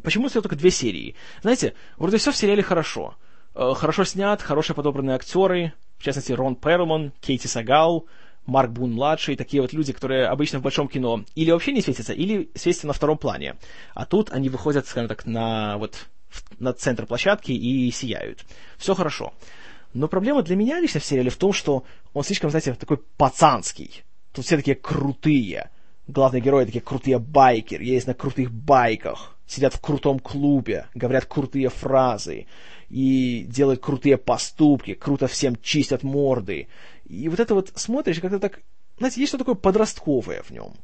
почему я только две серии? Знаете, вроде все в сериале хорошо. Э, хорошо снят, хорошие подобранные актеры, в частности, Рон Перлман, Кейти Сагал, Марк Бун-младший, такие вот люди, которые обычно в большом кино или вообще не светятся, или светятся на втором плане. А тут они выходят, скажем так, на, вот, на центр площадки и сияют. Все хорошо. Но проблема для меня лично в сериале в том, что он слишком, знаете, такой пацанский. Тут все такие крутые. Главные герои такие крутые байкеры, есть на крутых байках, сидят в крутом клубе, говорят крутые фразы и делают крутые поступки, круто всем чистят морды. И вот это вот смотришь, как-то так, знаете, есть что такое подростковое в нем.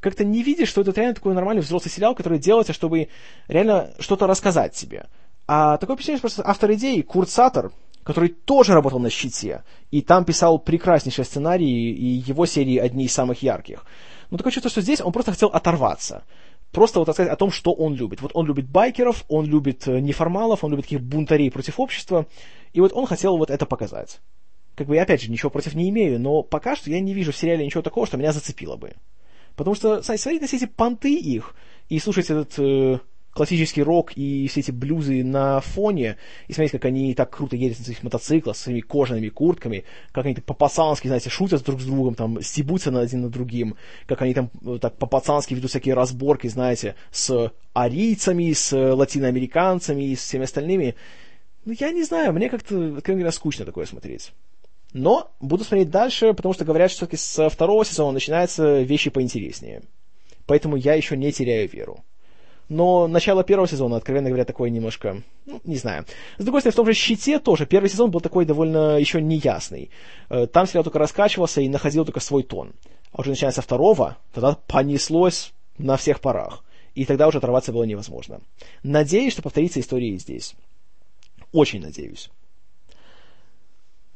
Как-то не видишь, что это реально такой нормальный взрослый сериал, который делается, чтобы реально что-то рассказать себе. А такое впечатление, что просто автор идеи, Курт Саттер, который тоже работал на «Щите», и там писал прекраснейшие сценарии, и его серии одни из самых ярких. Но такое чувство, что здесь он просто хотел оторваться просто вот рассказать о том, что он любит. Вот он любит байкеров, он любит э, неформалов, он любит таких бунтарей против общества, и вот он хотел вот это показать. Как бы я, опять же, ничего против не имею, но пока что я не вижу в сериале ничего такого, что меня зацепило бы. Потому что, смотрите на все эти понты их, и слушать этот э, классический рок и все эти блюзы на фоне, и смотреть, как они так круто едут на своих мотоциклах, с своими кожаными куртками, как они по-пацански, знаете, шутят друг с другом, там, стебутся над один над другим, как они там э, так по-пацански ведут всякие разборки, знаете, с арийцами, с латиноамериканцами и с всеми остальными. Ну, я не знаю, мне как-то, откровенно говоря, скучно такое смотреть. Но буду смотреть дальше, потому что говорят, что все-таки со второго сезона начинаются вещи поинтереснее. Поэтому я еще не теряю веру. Но начало первого сезона, откровенно говоря, такое немножко, ну, не знаю. С другой стороны, в том же «Щите» тоже первый сезон был такой довольно еще неясный. Э, там сериал только раскачивался и находил только свой тон. А уже начиная со второго, тогда понеслось на всех парах. И тогда уже оторваться было невозможно. Надеюсь, что повторится история и здесь. Очень надеюсь.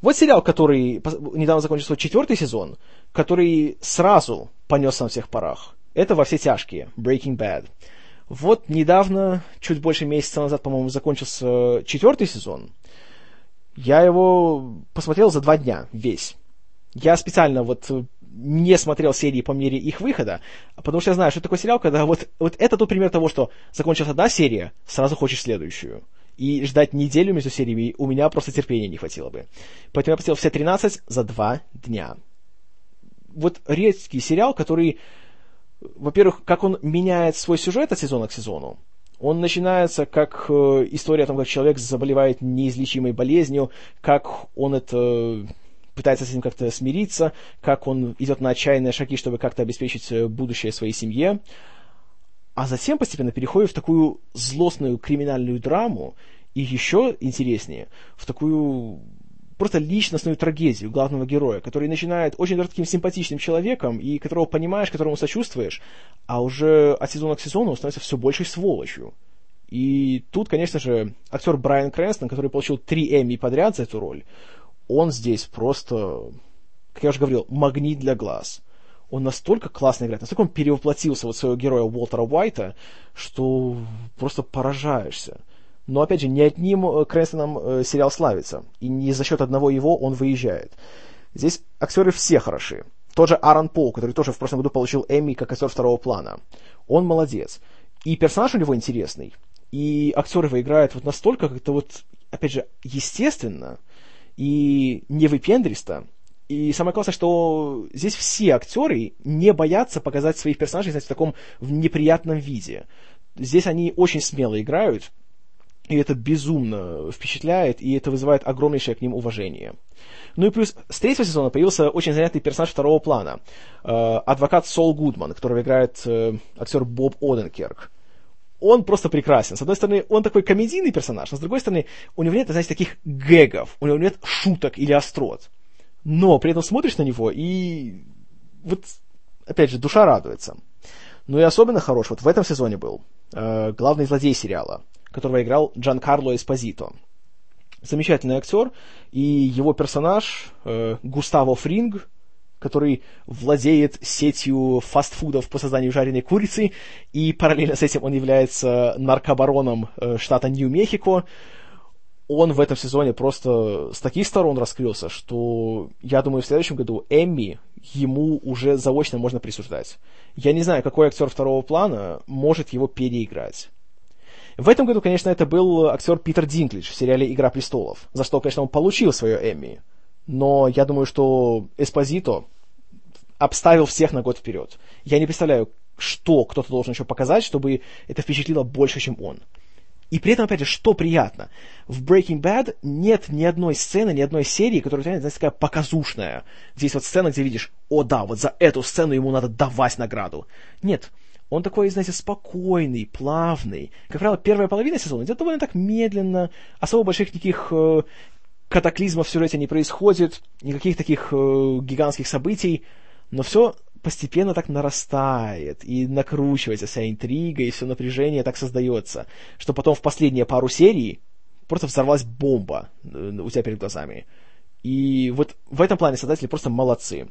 Вот сериал, который недавно закончил свой четвертый сезон, который сразу понес на всех парах. Это «Во все тяжкие», Breaking Bad. Вот недавно, чуть больше месяца назад, по-моему, закончился четвертый сезон. Я его посмотрел за два дня, весь. Я специально вот не смотрел серии по мере их выхода, потому что я знаю, что это такой сериал, когда вот, вот это тот пример того, что закончилась одна серия, сразу хочешь следующую. И ждать неделю между сериями у меня просто терпения не хватило бы. Поэтому я посмотрел все 13 за два дня. Вот редкий сериал, который во-первых, как он меняет свой сюжет от сезона к сезону. Он начинается как э, история о том, как человек заболевает неизлечимой болезнью, как он это пытается с этим как-то смириться, как он идет на отчаянные шаги, чтобы как-то обеспечить э, будущее своей семье. А затем постепенно переходит в такую злостную криминальную драму, и еще интереснее, в такую просто личностную трагедию главного героя, который начинает очень таким симпатичным человеком, и которого понимаешь, которому сочувствуешь, а уже от сезона к сезону он становится все большей сволочью. И тут, конечно же, актер Брайан Крэнстон, который получил три Эмми подряд за эту роль, он здесь просто, как я уже говорил, магнит для глаз. Он настолько классно играет, настолько он перевоплотился вот своего героя Уолтера Уайта, что просто поражаешься. Но, опять же, не одним э, Крэнстоном э, сериал славится. И не за счет одного его он выезжает. Здесь актеры все хороши. Тот же Аарон Пол, который тоже в прошлом году получил Эмми как актер второго плана. Он молодец. И персонаж у него интересный. И актеры его играют вот настолько как-то вот, опять же, естественно и не выпендристо. И самое классное, что здесь все актеры не боятся показать своих персонажей знаете, в таком неприятном виде. Здесь они очень смело играют, и это безумно впечатляет, и это вызывает огромнейшее к ним уважение. Ну и плюс с третьего сезона появился очень занятный персонаж второго плана. Э, адвокат Сол Гудман, которого играет э, актер Боб Оденкерк. Он просто прекрасен. С одной стороны, он такой комедийный персонаж, но с другой стороны, у него нет, знаете, таких гэгов, у него нет шуток или острот. Но при этом смотришь на него, и вот, опять же, душа радуется. Ну и особенно хорош вот в этом сезоне был э, главный злодей сериала – которого играл Джан Карло Эспозито. Замечательный актер, и его персонаж э, Густаво Фринг, который владеет сетью фастфудов по созданию жареной курицы, и параллельно с этим он является наркобароном э, штата Нью-Мехико. Он в этом сезоне просто с таких сторон раскрылся, что я думаю, в следующем году Эмми ему уже заочно можно присуждать. Я не знаю, какой актер второго плана может его переиграть. В этом году, конечно, это был актер Питер Динклидж в сериале «Игра престолов», за что, конечно, он получил свое Эмми. Но я думаю, что Эспозито обставил всех на год вперед. Я не представляю, что кто-то должен еще показать, чтобы это впечатлило больше, чем он. И при этом, опять же, что приятно, в Breaking Bad нет ни одной сцены, ни одной серии, которая, знаете, такая показушная. Здесь вот сцена, где видишь, о да, вот за эту сцену ему надо давать награду. Нет, он такой, знаете, спокойный, плавный. Как правило, первая половина сезона идет довольно так медленно, особо больших никаких э, катаклизмов в сюжете не происходит, никаких таких э, гигантских событий, но все постепенно так нарастает и накручивается вся интрига, и все напряжение так создается, что потом в последние пару серий просто взорвалась бомба э, у тебя перед глазами. И вот в этом плане создатели просто молодцы.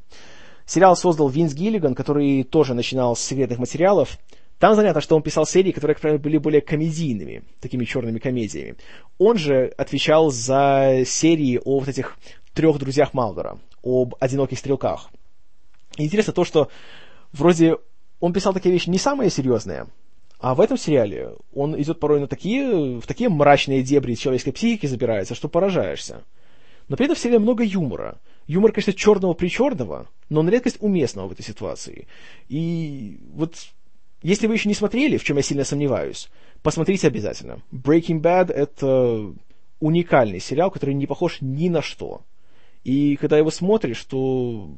Сериал создал Винс Гиллиган, который тоже начинал с секретных материалов. Там занятно, что он писал серии, которые, как правило, были более комедийными, такими черными комедиями. Он же отвечал за серии о вот этих трех друзьях Малдора, об одиноких стрелках – интересно то, что вроде он писал такие вещи не самые серьезные, а в этом сериале он идет порой на такие, в такие мрачные дебри человеческой психики забирается, что поражаешься. Но при этом в сериале много юмора. Юмор, конечно, черного причерного, но на редкость уместного в этой ситуации. И вот если вы еще не смотрели, в чем я сильно сомневаюсь, посмотрите обязательно. Breaking Bad — это уникальный сериал, который не похож ни на что. И когда его смотришь, то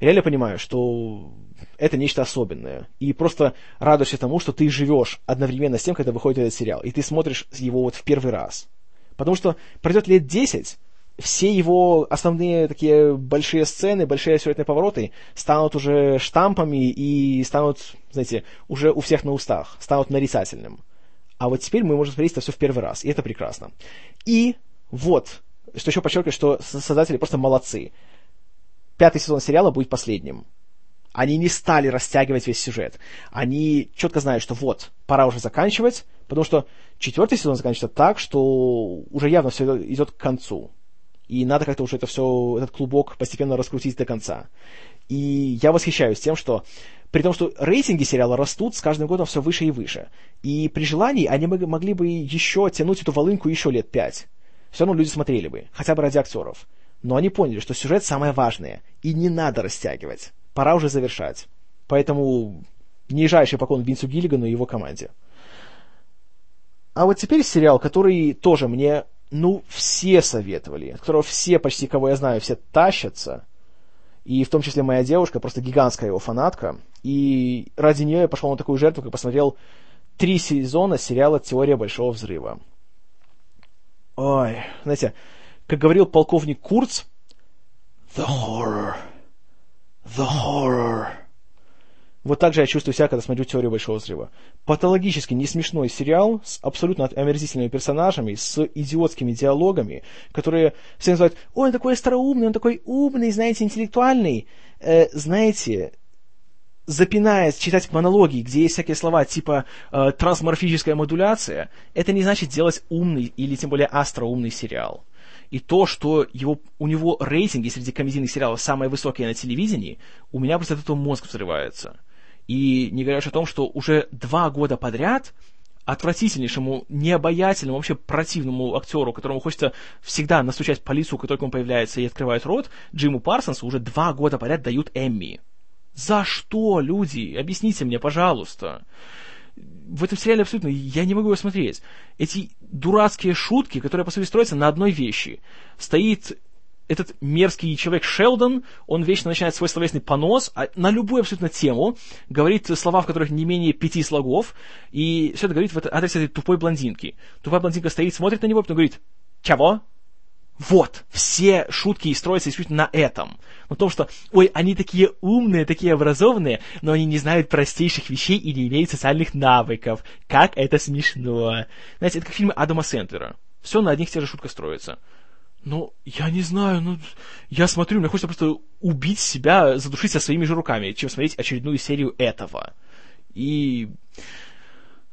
реально понимаю, что это нечто особенное. И просто радуешься тому, что ты живешь одновременно с тем, когда выходит этот сериал. И ты смотришь его вот в первый раз. Потому что пройдет лет 10, все его основные такие большие сцены, большие сюжетные повороты станут уже штампами и станут, знаете, уже у всех на устах, станут нарицательным. А вот теперь мы можем смотреть это все в первый раз, и это прекрасно. И вот, что еще подчеркиваю, что создатели просто молодцы пятый сезон сериала будет последним. Они не стали растягивать весь сюжет. Они четко знают, что вот, пора уже заканчивать, потому что четвертый сезон заканчивается так, что уже явно все идет к концу. И надо как-то уже это все, этот клубок постепенно раскрутить до конца. И я восхищаюсь тем, что при том, что рейтинги сериала растут с каждым годом все выше и выше. И при желании они могли бы еще тянуть эту волынку еще лет пять. Все равно люди смотрели бы, хотя бы ради актеров но они поняли, что сюжет самое важное, и не надо растягивать. Пора уже завершать. Поэтому нижайший поклон Винсу Гиллигану и его команде. А вот теперь сериал, который тоже мне, ну, все советовали, от которого все, почти кого я знаю, все тащатся, и в том числе моя девушка, просто гигантская его фанатка, и ради нее я пошел на такую жертву, как посмотрел три сезона сериала «Теория Большого Взрыва». Ой, знаете, как говорил полковник Курц, «The horror! The horror!» Вот так же я чувствую себя, когда смотрю «Теорию Большого Взрыва». Патологически не смешной сериал с абсолютно омерзительными персонажами, с идиотскими диалогами, которые все называют «Ой, он такой остроумный, он такой умный, знаете, интеллектуальный». Э, знаете, запинаясь, читать монологи, где есть всякие слова типа э, трансморфическая модуляция, это не значит делать умный или тем более астроумный сериал и то, что его, у него рейтинги среди комедийных сериалов самые высокие на телевидении, у меня просто от этого мозг взрывается. И не говоря о том, что уже два года подряд отвратительнейшему, необаятельному, вообще противному актеру, которому хочется всегда настучать по лицу, как только он появляется и открывает рот, Джиму Парсонсу уже два года подряд дают Эмми. За что, люди? Объясните мне, пожалуйста в этом сериале абсолютно, я не могу его смотреть. Эти дурацкие шутки, которые, по сути, строятся на одной вещи. Стоит этот мерзкий человек Шелдон, он вечно начинает свой словесный понос а на любую абсолютно тему, говорит слова, в которых не менее пяти слогов, и все это говорит в адрес этой тупой блондинки. Тупая блондинка стоит, смотрит на него, потом говорит «Чего?» Вот, все шутки строятся исключительно на этом. На том, что, ой, они такие умные, такие образованные, но они не знают простейших вещей и не имеют социальных навыков. Как это смешно. Знаете, это как фильмы Адама Сэндлера. Все на одних и тех же шутках строится. Ну, я не знаю, ну, я смотрю, мне хочется просто убить себя, задушить себя своими же руками, чем смотреть очередную серию этого. И...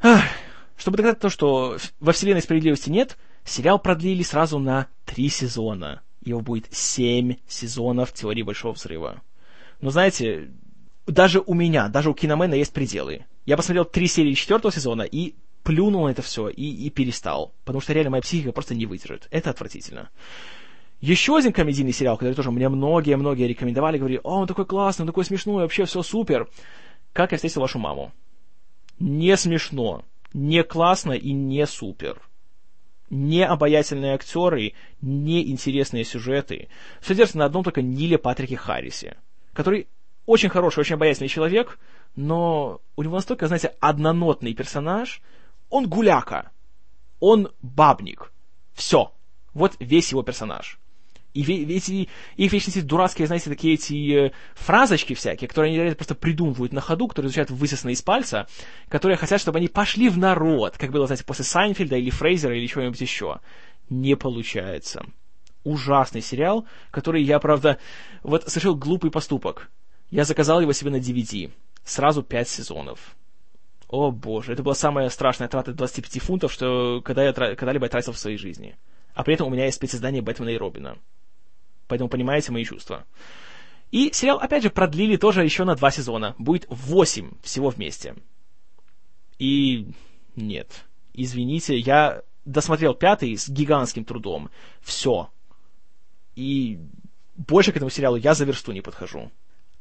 Ах, чтобы доказать то, что во вселенной справедливости нет, Сериал продлили сразу на три сезона. Его будет семь сезонов теории Большого Взрыва. Но знаете, даже у меня, даже у Киномена есть пределы. Я посмотрел три серии четвертого сезона и плюнул на это все и, и перестал. Потому что реально моя психика просто не выдержит. Это отвратительно. Еще один комедийный сериал, который тоже мне многие-многие рекомендовали, говорили, о, он такой классный, он такой смешной, вообще все супер. Как я встретил вашу маму? Не смешно, не классно и не супер. Не обаятельные актеры, не интересные сюжеты. Все держится на одном только Ниле Патрике Харрисе, который очень хороший, очень обаятельный человек, но у него настолько, знаете, однонотный персонаж. Он гуляка, он бабник. Все. Вот весь его персонаж. И эти, их вечно эти дурацкие, знаете, такие эти э, фразочки всякие, которые они просто придумывают на ходу, которые звучат высосаны из пальца, которые хотят, чтобы они пошли в народ, как было, знаете, после Сайнфельда или Фрейзера или чего-нибудь еще. Не получается. Ужасный сериал, который я, правда, вот совершил глупый поступок. Я заказал его себе на DVD. Сразу пять сезонов. О боже, это была самая страшная трата 25 фунтов, что когда я когда-либо я тратил в своей жизни. А при этом у меня есть специздание Бэтмена и Робина. Поэтому понимаете мои чувства. И сериал, опять же, продлили тоже еще на два сезона. Будет восемь всего вместе. И нет. Извините, я досмотрел пятый с гигантским трудом. Все. И больше к этому сериалу я за версту не подхожу.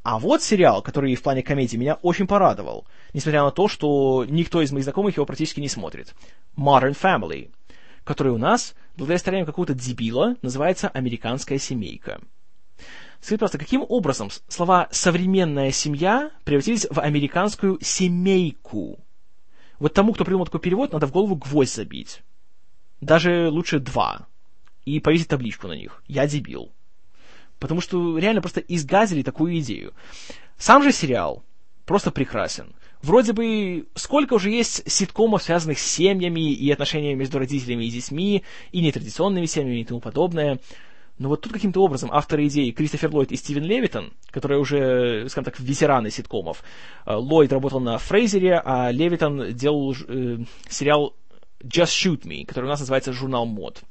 А вот сериал, который в плане комедии меня очень порадовал, несмотря на то, что никто из моих знакомых его практически не смотрит. Modern Family который у нас, благодаря старанию какого-то дебила, называется «Американская семейка». Скажите просто, каким образом слова «современная семья» превратились в «американскую семейку»? Вот тому, кто придумал такой перевод, надо в голову гвоздь забить. Даже лучше два. И повесить табличку на них. Я дебил. Потому что реально просто изгазили такую идею. Сам же сериал просто прекрасен. Вроде бы сколько уже есть ситкомов, связанных с семьями и отношениями между родителями и детьми, и нетрадиционными семьями и тому подобное. Но вот тут каким-то образом авторы идеи Кристофер Ллойд и Стивен Левитон, которые уже, скажем так, ветераны ситкомов. Э, Ллойд работал на Фрейзере, а Левитон делал э, сериал Just Shoot Me, который у нас называется «Журнал мод».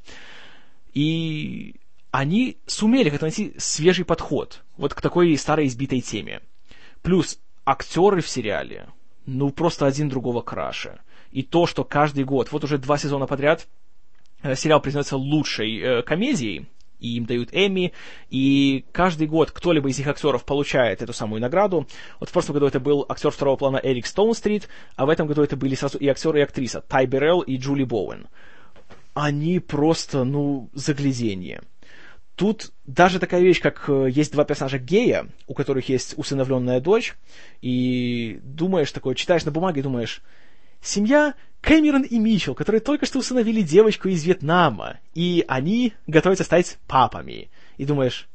И они сумели как-то найти свежий подход вот к такой старой избитой теме. Плюс актеры в сериале, ну, просто один другого краше. И то, что каждый год, вот уже два сезона подряд, э, сериал признается лучшей э, комедией, и им дают Эмми, и каждый год кто-либо из их актеров получает эту самую награду. Вот в прошлом году это был актер второго плана Эрик Стоунстрит, а в этом году это были сразу и актер, и актриса Тай Берелл и Джули Боуэн. Они просто, ну, загляденье. Тут даже такая вещь, как э, есть два персонажа гея, у которых есть усыновленная дочь, и думаешь такое, читаешь на бумаге думаешь, семья Кэмерон и Митчелл, которые только что усыновили девочку из Вьетнама, и они готовятся стать папами. И думаешь,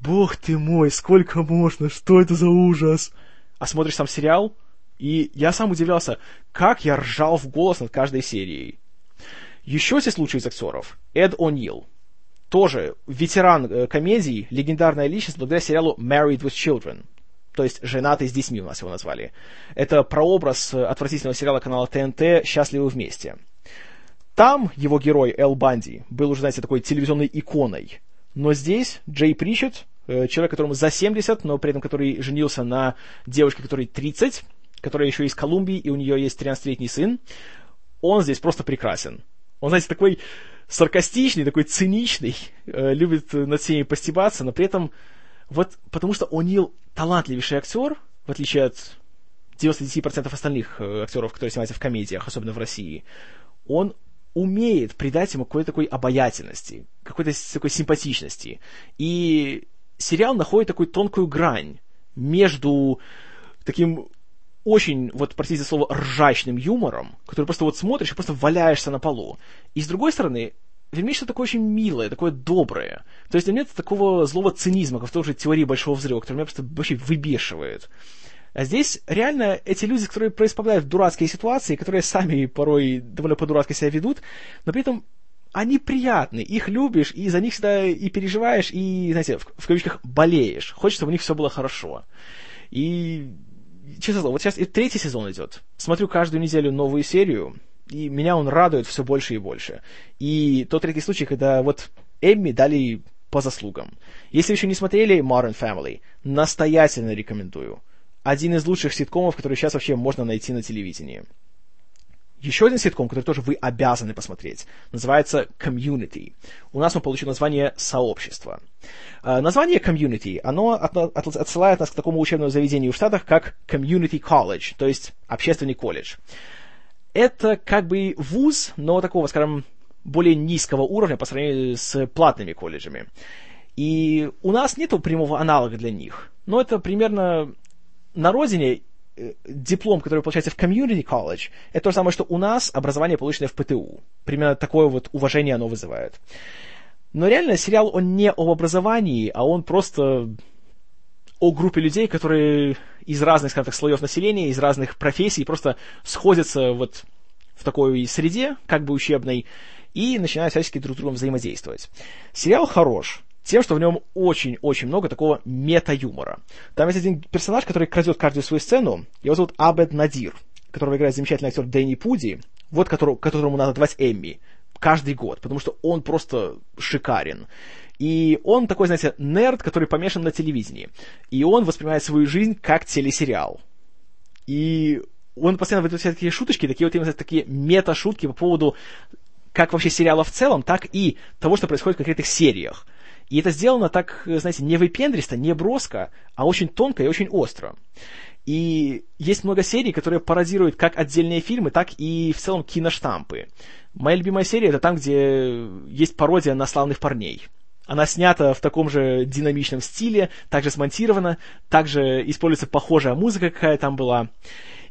бог ты мой, сколько можно, что это за ужас? А смотришь сам сериал, и я сам удивлялся, как я ржал в голос над каждой серией. Еще здесь лучший из актеров — Эд О'Нил тоже ветеран э, комедий, легендарная личность благодаря сериалу Married with Children. То есть «Женатый с детьми» у нас его назвали. Это прообраз э, отвратительного сериала канала ТНТ «Счастливы вместе». Там его герой Эл Банди был уже, знаете, такой телевизионной иконой. Но здесь Джей Причет, э, человек, которому за 70, но при этом который женился на девушке, которой 30, которая еще из Колумбии, и у нее есть 13-летний сын, он здесь просто прекрасен. Он, знаете, такой саркастичный, такой циничный, э, любит над всеми постебаться, но при этом вот потому что О'Нил талантливейший актер, в отличие от 99% остальных э, актеров, которые снимаются в комедиях, особенно в России, он умеет придать ему какой-то такой обаятельности, какой-то такой симпатичности. И сериал находит такую тонкую грань между таким очень, вот, простите слово, ржачным юмором, который просто вот смотришь и просто валяешься на полу. И с другой стороны, Вермей что такое очень милое, такое доброе. То есть нет такого злого цинизма, как в той же теории Большого Взрыва, который меня просто вообще выбешивает. А здесь реально эти люди, которые происполняют дурацкие ситуации, которые сами порой довольно по-дурацки себя ведут, но при этом они приятны, их любишь, и за них всегда и переживаешь, и, знаете, в, в кавычках болеешь. Хочется, чтобы у них все было хорошо. И честно слово, вот сейчас и третий сезон идет. Смотрю каждую неделю новую серию, и меня он радует все больше и больше. И тот редкий случай, когда вот Эмми дали по заслугам. Если еще не смотрели Modern Family, настоятельно рекомендую. Один из лучших ситкомов, который сейчас вообще можно найти на телевидении. Еще один ситком, который тоже вы обязаны посмотреть, называется Community. У нас он получил название «Сообщество». Э, название Community, оно от, от, отсылает нас к такому учебному заведению в Штатах, как Community College, то есть общественный колледж. Это как бы вуз, но такого, скажем, более низкого уровня по сравнению с платными колледжами. И у нас нет прямого аналога для них. Но это примерно на родине диплом, который получается в community college, это то же самое, что у нас образование, полученное в ПТУ. Примерно такое вот уважение оно вызывает. Но реально сериал, он не об образовании, а он просто о группе людей, которые из разных, скажем так, слоев населения, из разных профессий просто сходятся вот в такой среде, как бы учебной, и начинают всячески друг с другом взаимодействовать. Сериал хорош, тем, что в нем очень-очень много такого мета-юмора. Там есть один персонаж, который крадет каждую свою сцену, его зовут Абед Надир, которого играет замечательный актер Дэнни Пуди, вот которому, которому надо давать Эмми каждый год, потому что он просто шикарен. И он такой, знаете, нерд, который помешан на телевидении. И он воспринимает свою жизнь как телесериал. И он постоянно выдает все такие шуточки, такие вот именно такие мета-шутки по поводу как вообще сериала в целом, так и того, что происходит в конкретных сериях. И это сделано так, знаете, не выпендристо, не броско, а очень тонко и очень остро. И есть много серий, которые пародируют как отдельные фильмы, так и в целом киноштампы. Моя любимая серия это там, где есть пародия на славных парней. Она снята в таком же динамичном стиле, также смонтирована, также используется похожая музыка, какая там была.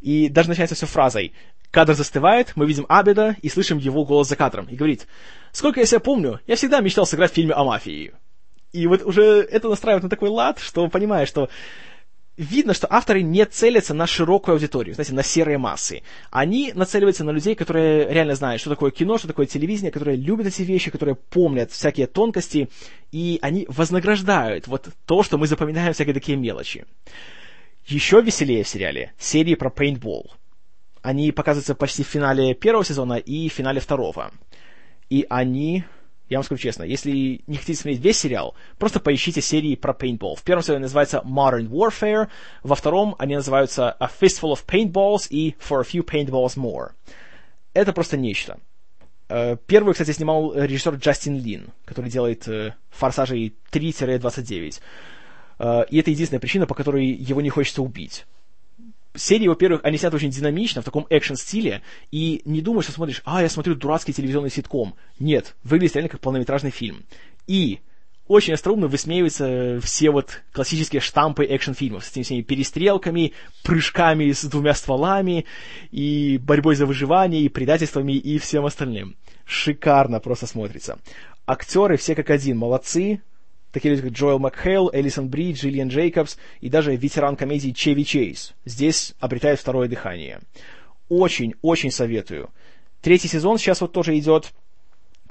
И даже начинается все фразой Кадр застывает, мы видим Абеда и слышим его голос за кадром. И говорит, сколько я себя помню, я всегда мечтал сыграть в фильме о мафии. И вот уже это настраивает на такой лад, что понимаешь, что видно, что авторы не целятся на широкую аудиторию, знаете, на серые массы. Они нацеливаются на людей, которые реально знают, что такое кино, что такое телевидение, которые любят эти вещи, которые помнят всякие тонкости, и они вознаграждают вот то, что мы запоминаем всякие такие мелочи. Еще веселее в сериале серии про пейнтбол. Они показываются почти в финале первого сезона и в финале второго. И они я вам скажу честно, если не хотите смотреть весь сериал, просто поищите серии про пейнтбол. В первом сезоне называется Modern Warfare, во втором они называются A Fistful of Paintballs и For a Few Paintballs More. Это просто нечто. Э, первую, кстати, снимал режиссер Джастин Лин, который делает э, «Форсажей 3-29». Э, и это единственная причина, по которой его не хочется убить серии, во-первых, они сняты очень динамично, в таком экшн-стиле, и не думаешь, что смотришь, а, я смотрю дурацкий телевизионный ситком. Нет, выглядит реально как полнометражный фильм. И очень остроумно высмеиваются все вот классические штампы экшн-фильмов с этими всеми перестрелками, прыжками с двумя стволами, и борьбой за выживание, и предательствами, и всем остальным. Шикарно просто смотрится. Актеры все как один, молодцы, Такие люди, как Джоэл Макхейл, Элисон Бри, Джиллиан Джейкобс и даже ветеран комедии Чеви Чейз. Здесь обретает второе дыхание. Очень-очень советую. Третий сезон сейчас вот тоже идет.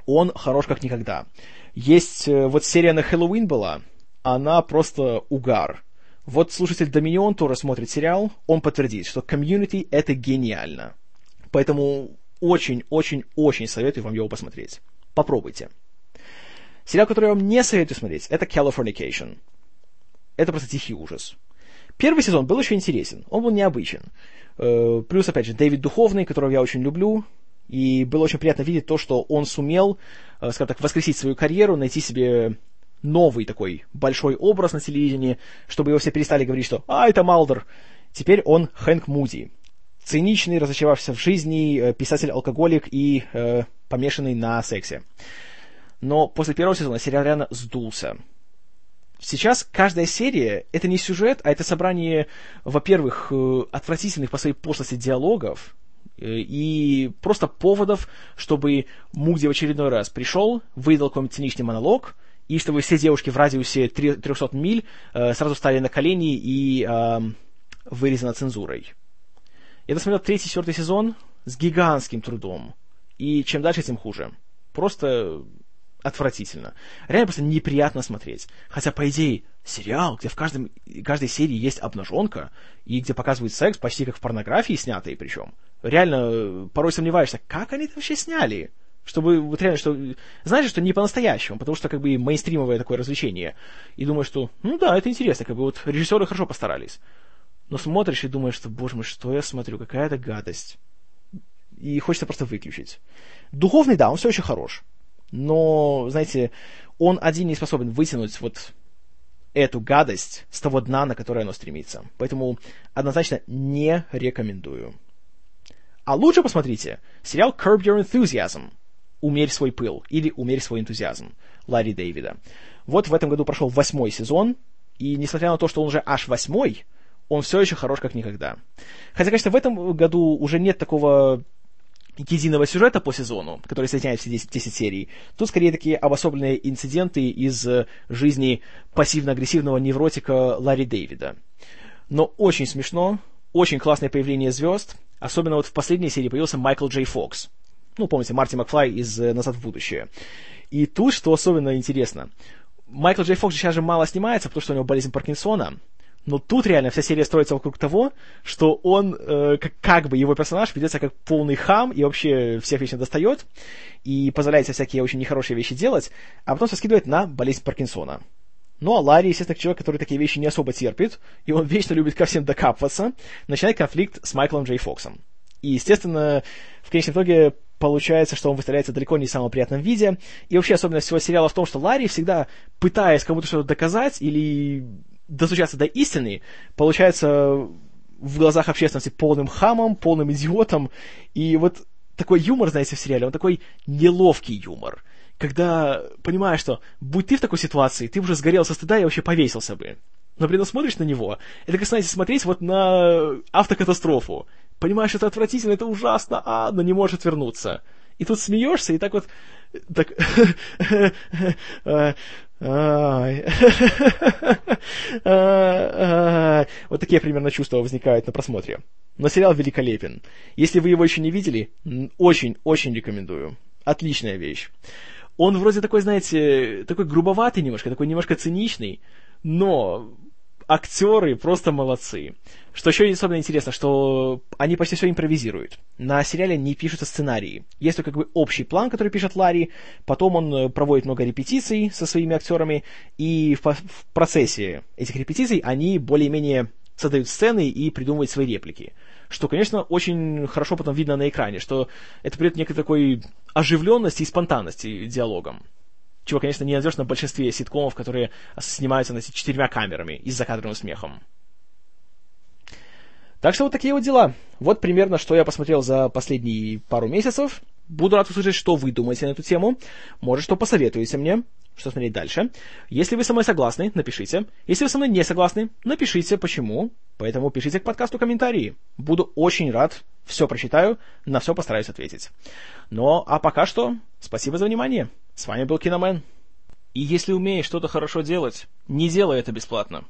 Он хорош как никогда. Есть э, вот серия на Хэллоуин была. Она просто угар. Вот слушатель Доминион тоже смотрит сериал. Он подтвердит, что комьюнити это гениально. Поэтому очень-очень-очень советую вам его посмотреть. Попробуйте. Сериал, который я вам не советую смотреть, это Californication. Это просто тихий ужас. Первый сезон был очень интересен, он был необычен. Э, плюс, опять же, Дэвид Духовный, которого я очень люблю, и было очень приятно видеть то, что он сумел, э, скажем так, воскресить свою карьеру, найти себе новый такой большой образ на телевидении, чтобы его все перестали говорить, что «А, это Малдер». Теперь он Хэнк Муди. Циничный, разочаровавшийся в жизни, э, писатель-алкоголик и э, помешанный на сексе но после первого сезона сериал реально сдулся. Сейчас каждая серия — это не сюжет, а это собрание, во-первых, э, отвратительных по своей пошлости диалогов, э, и просто поводов, чтобы Муди в очередной раз пришел, выдал какой-нибудь циничный монолог, и чтобы все девушки в радиусе 300 миль э, сразу стали на колени и э, вырезаны цензурой. Я досмотрел третий, четвертый сезон с гигантским трудом. И чем дальше, тем хуже. Просто отвратительно. Реально просто неприятно смотреть. Хотя, по идее, сериал, где в каждом, каждой серии есть обнаженка, и где показывают секс почти как в порнографии снятые причем. Реально, э, порой сомневаешься, как они это вообще сняли? Чтобы вот реально, что... Знаешь, что не по-настоящему, потому что как бы мейнстримовое такое развлечение. И думаешь, что, ну да, это интересно, как бы вот режиссеры хорошо постарались. Но смотришь и думаешь, что, боже мой, что я смотрю, какая-то гадость. и хочется просто выключить. Духовный, да, он все еще хорош. Но, знаете, он один не способен вытянуть вот эту гадость с того дна, на которое оно стремится. Поэтому однозначно не рекомендую. А лучше посмотрите сериал Curb Your Enthusiasm. «Умерь свой пыл» или «Умерь свой энтузиазм» Ларри Дэвида. Вот в этом году прошел восьмой сезон, и несмотря на то, что он уже аж восьмой, он все еще хорош как никогда. Хотя, конечно, в этом году уже нет такого единого сюжета по сезону, который соединяет все 10, 10 серий. Тут скорее такие обособленные инциденты из э, жизни пассивно-агрессивного невротика Ларри Дэвида. Но очень смешно, очень классное появление звезд. Особенно вот в последней серии появился Майкл Джей Фокс. Ну, помните, Марти Макфлай из э, «Назад в будущее». И тут, что особенно интересно, Майкл Джей Фокс сейчас же мало снимается, потому что у него болезнь Паркинсона, но тут реально вся серия строится вокруг того, что он, э, как, как бы его персонаж, ведется как полный хам и вообще всех вечно достает, и позволяет себе всякие очень нехорошие вещи делать, а потом все скидывает на болезнь Паркинсона. Ну, а Ларри, естественно, человек, который такие вещи не особо терпит, и он вечно любит ко всем докапываться, начинает конфликт с Майклом Джей Фоксом. И, естественно, в конечном итоге получается, что он выставляется далеко не в самом приятном виде. И вообще особенность всего сериала в том, что Ларри всегда, пытаясь кому-то что-то доказать или достучаться до истины, получается в глазах общественности полным хамом, полным идиотом. И вот такой юмор, знаете, в сериале, он такой неловкий юмор. Когда понимаешь, что будь ты в такой ситуации, ты уже сгорел со стыда и вообще повесился бы. Но, блин, смотришь на него, это как, знаете, смотреть вот на автокатастрофу. Понимаешь, это отвратительно, это ужасно, а, но не может вернуться. И тут смеешься, и так вот... Так... Вот такие примерно чувства возникают на просмотре. Но сериал великолепен. Если вы его еще не видели, очень-очень рекомендую. Отличная вещь. Он вроде такой, знаете, такой грубоватый немножко, такой немножко циничный, но актеры просто молодцы. Что еще особенно интересно, что они почти все импровизируют. На сериале не пишутся сценарии. Есть только как бы общий план, который пишет Ларри, потом он э, проводит много репетиций со своими актерами, и в, в процессе этих репетиций они более-менее создают сцены и придумывают свои реплики. Что, конечно, очень хорошо потом видно на экране, что это придает некой такой оживленности и спонтанности диалогам чего, конечно, не найдешь на большинстве ситкомов, которые снимаются на четырьмя камерами и с закадровым смехом. Так что вот такие вот дела. Вот примерно, что я посмотрел за последние пару месяцев. Буду рад услышать, что вы думаете на эту тему. Может, что посоветуете мне, что смотреть дальше. Если вы со мной согласны, напишите. Если вы со мной не согласны, напишите, почему. Поэтому пишите к подкасту комментарии. Буду очень рад, все прочитаю, на все постараюсь ответить. Ну, а пока что, спасибо за внимание. С вами был Киномен. И если умеешь что-то хорошо делать, не делай это бесплатно.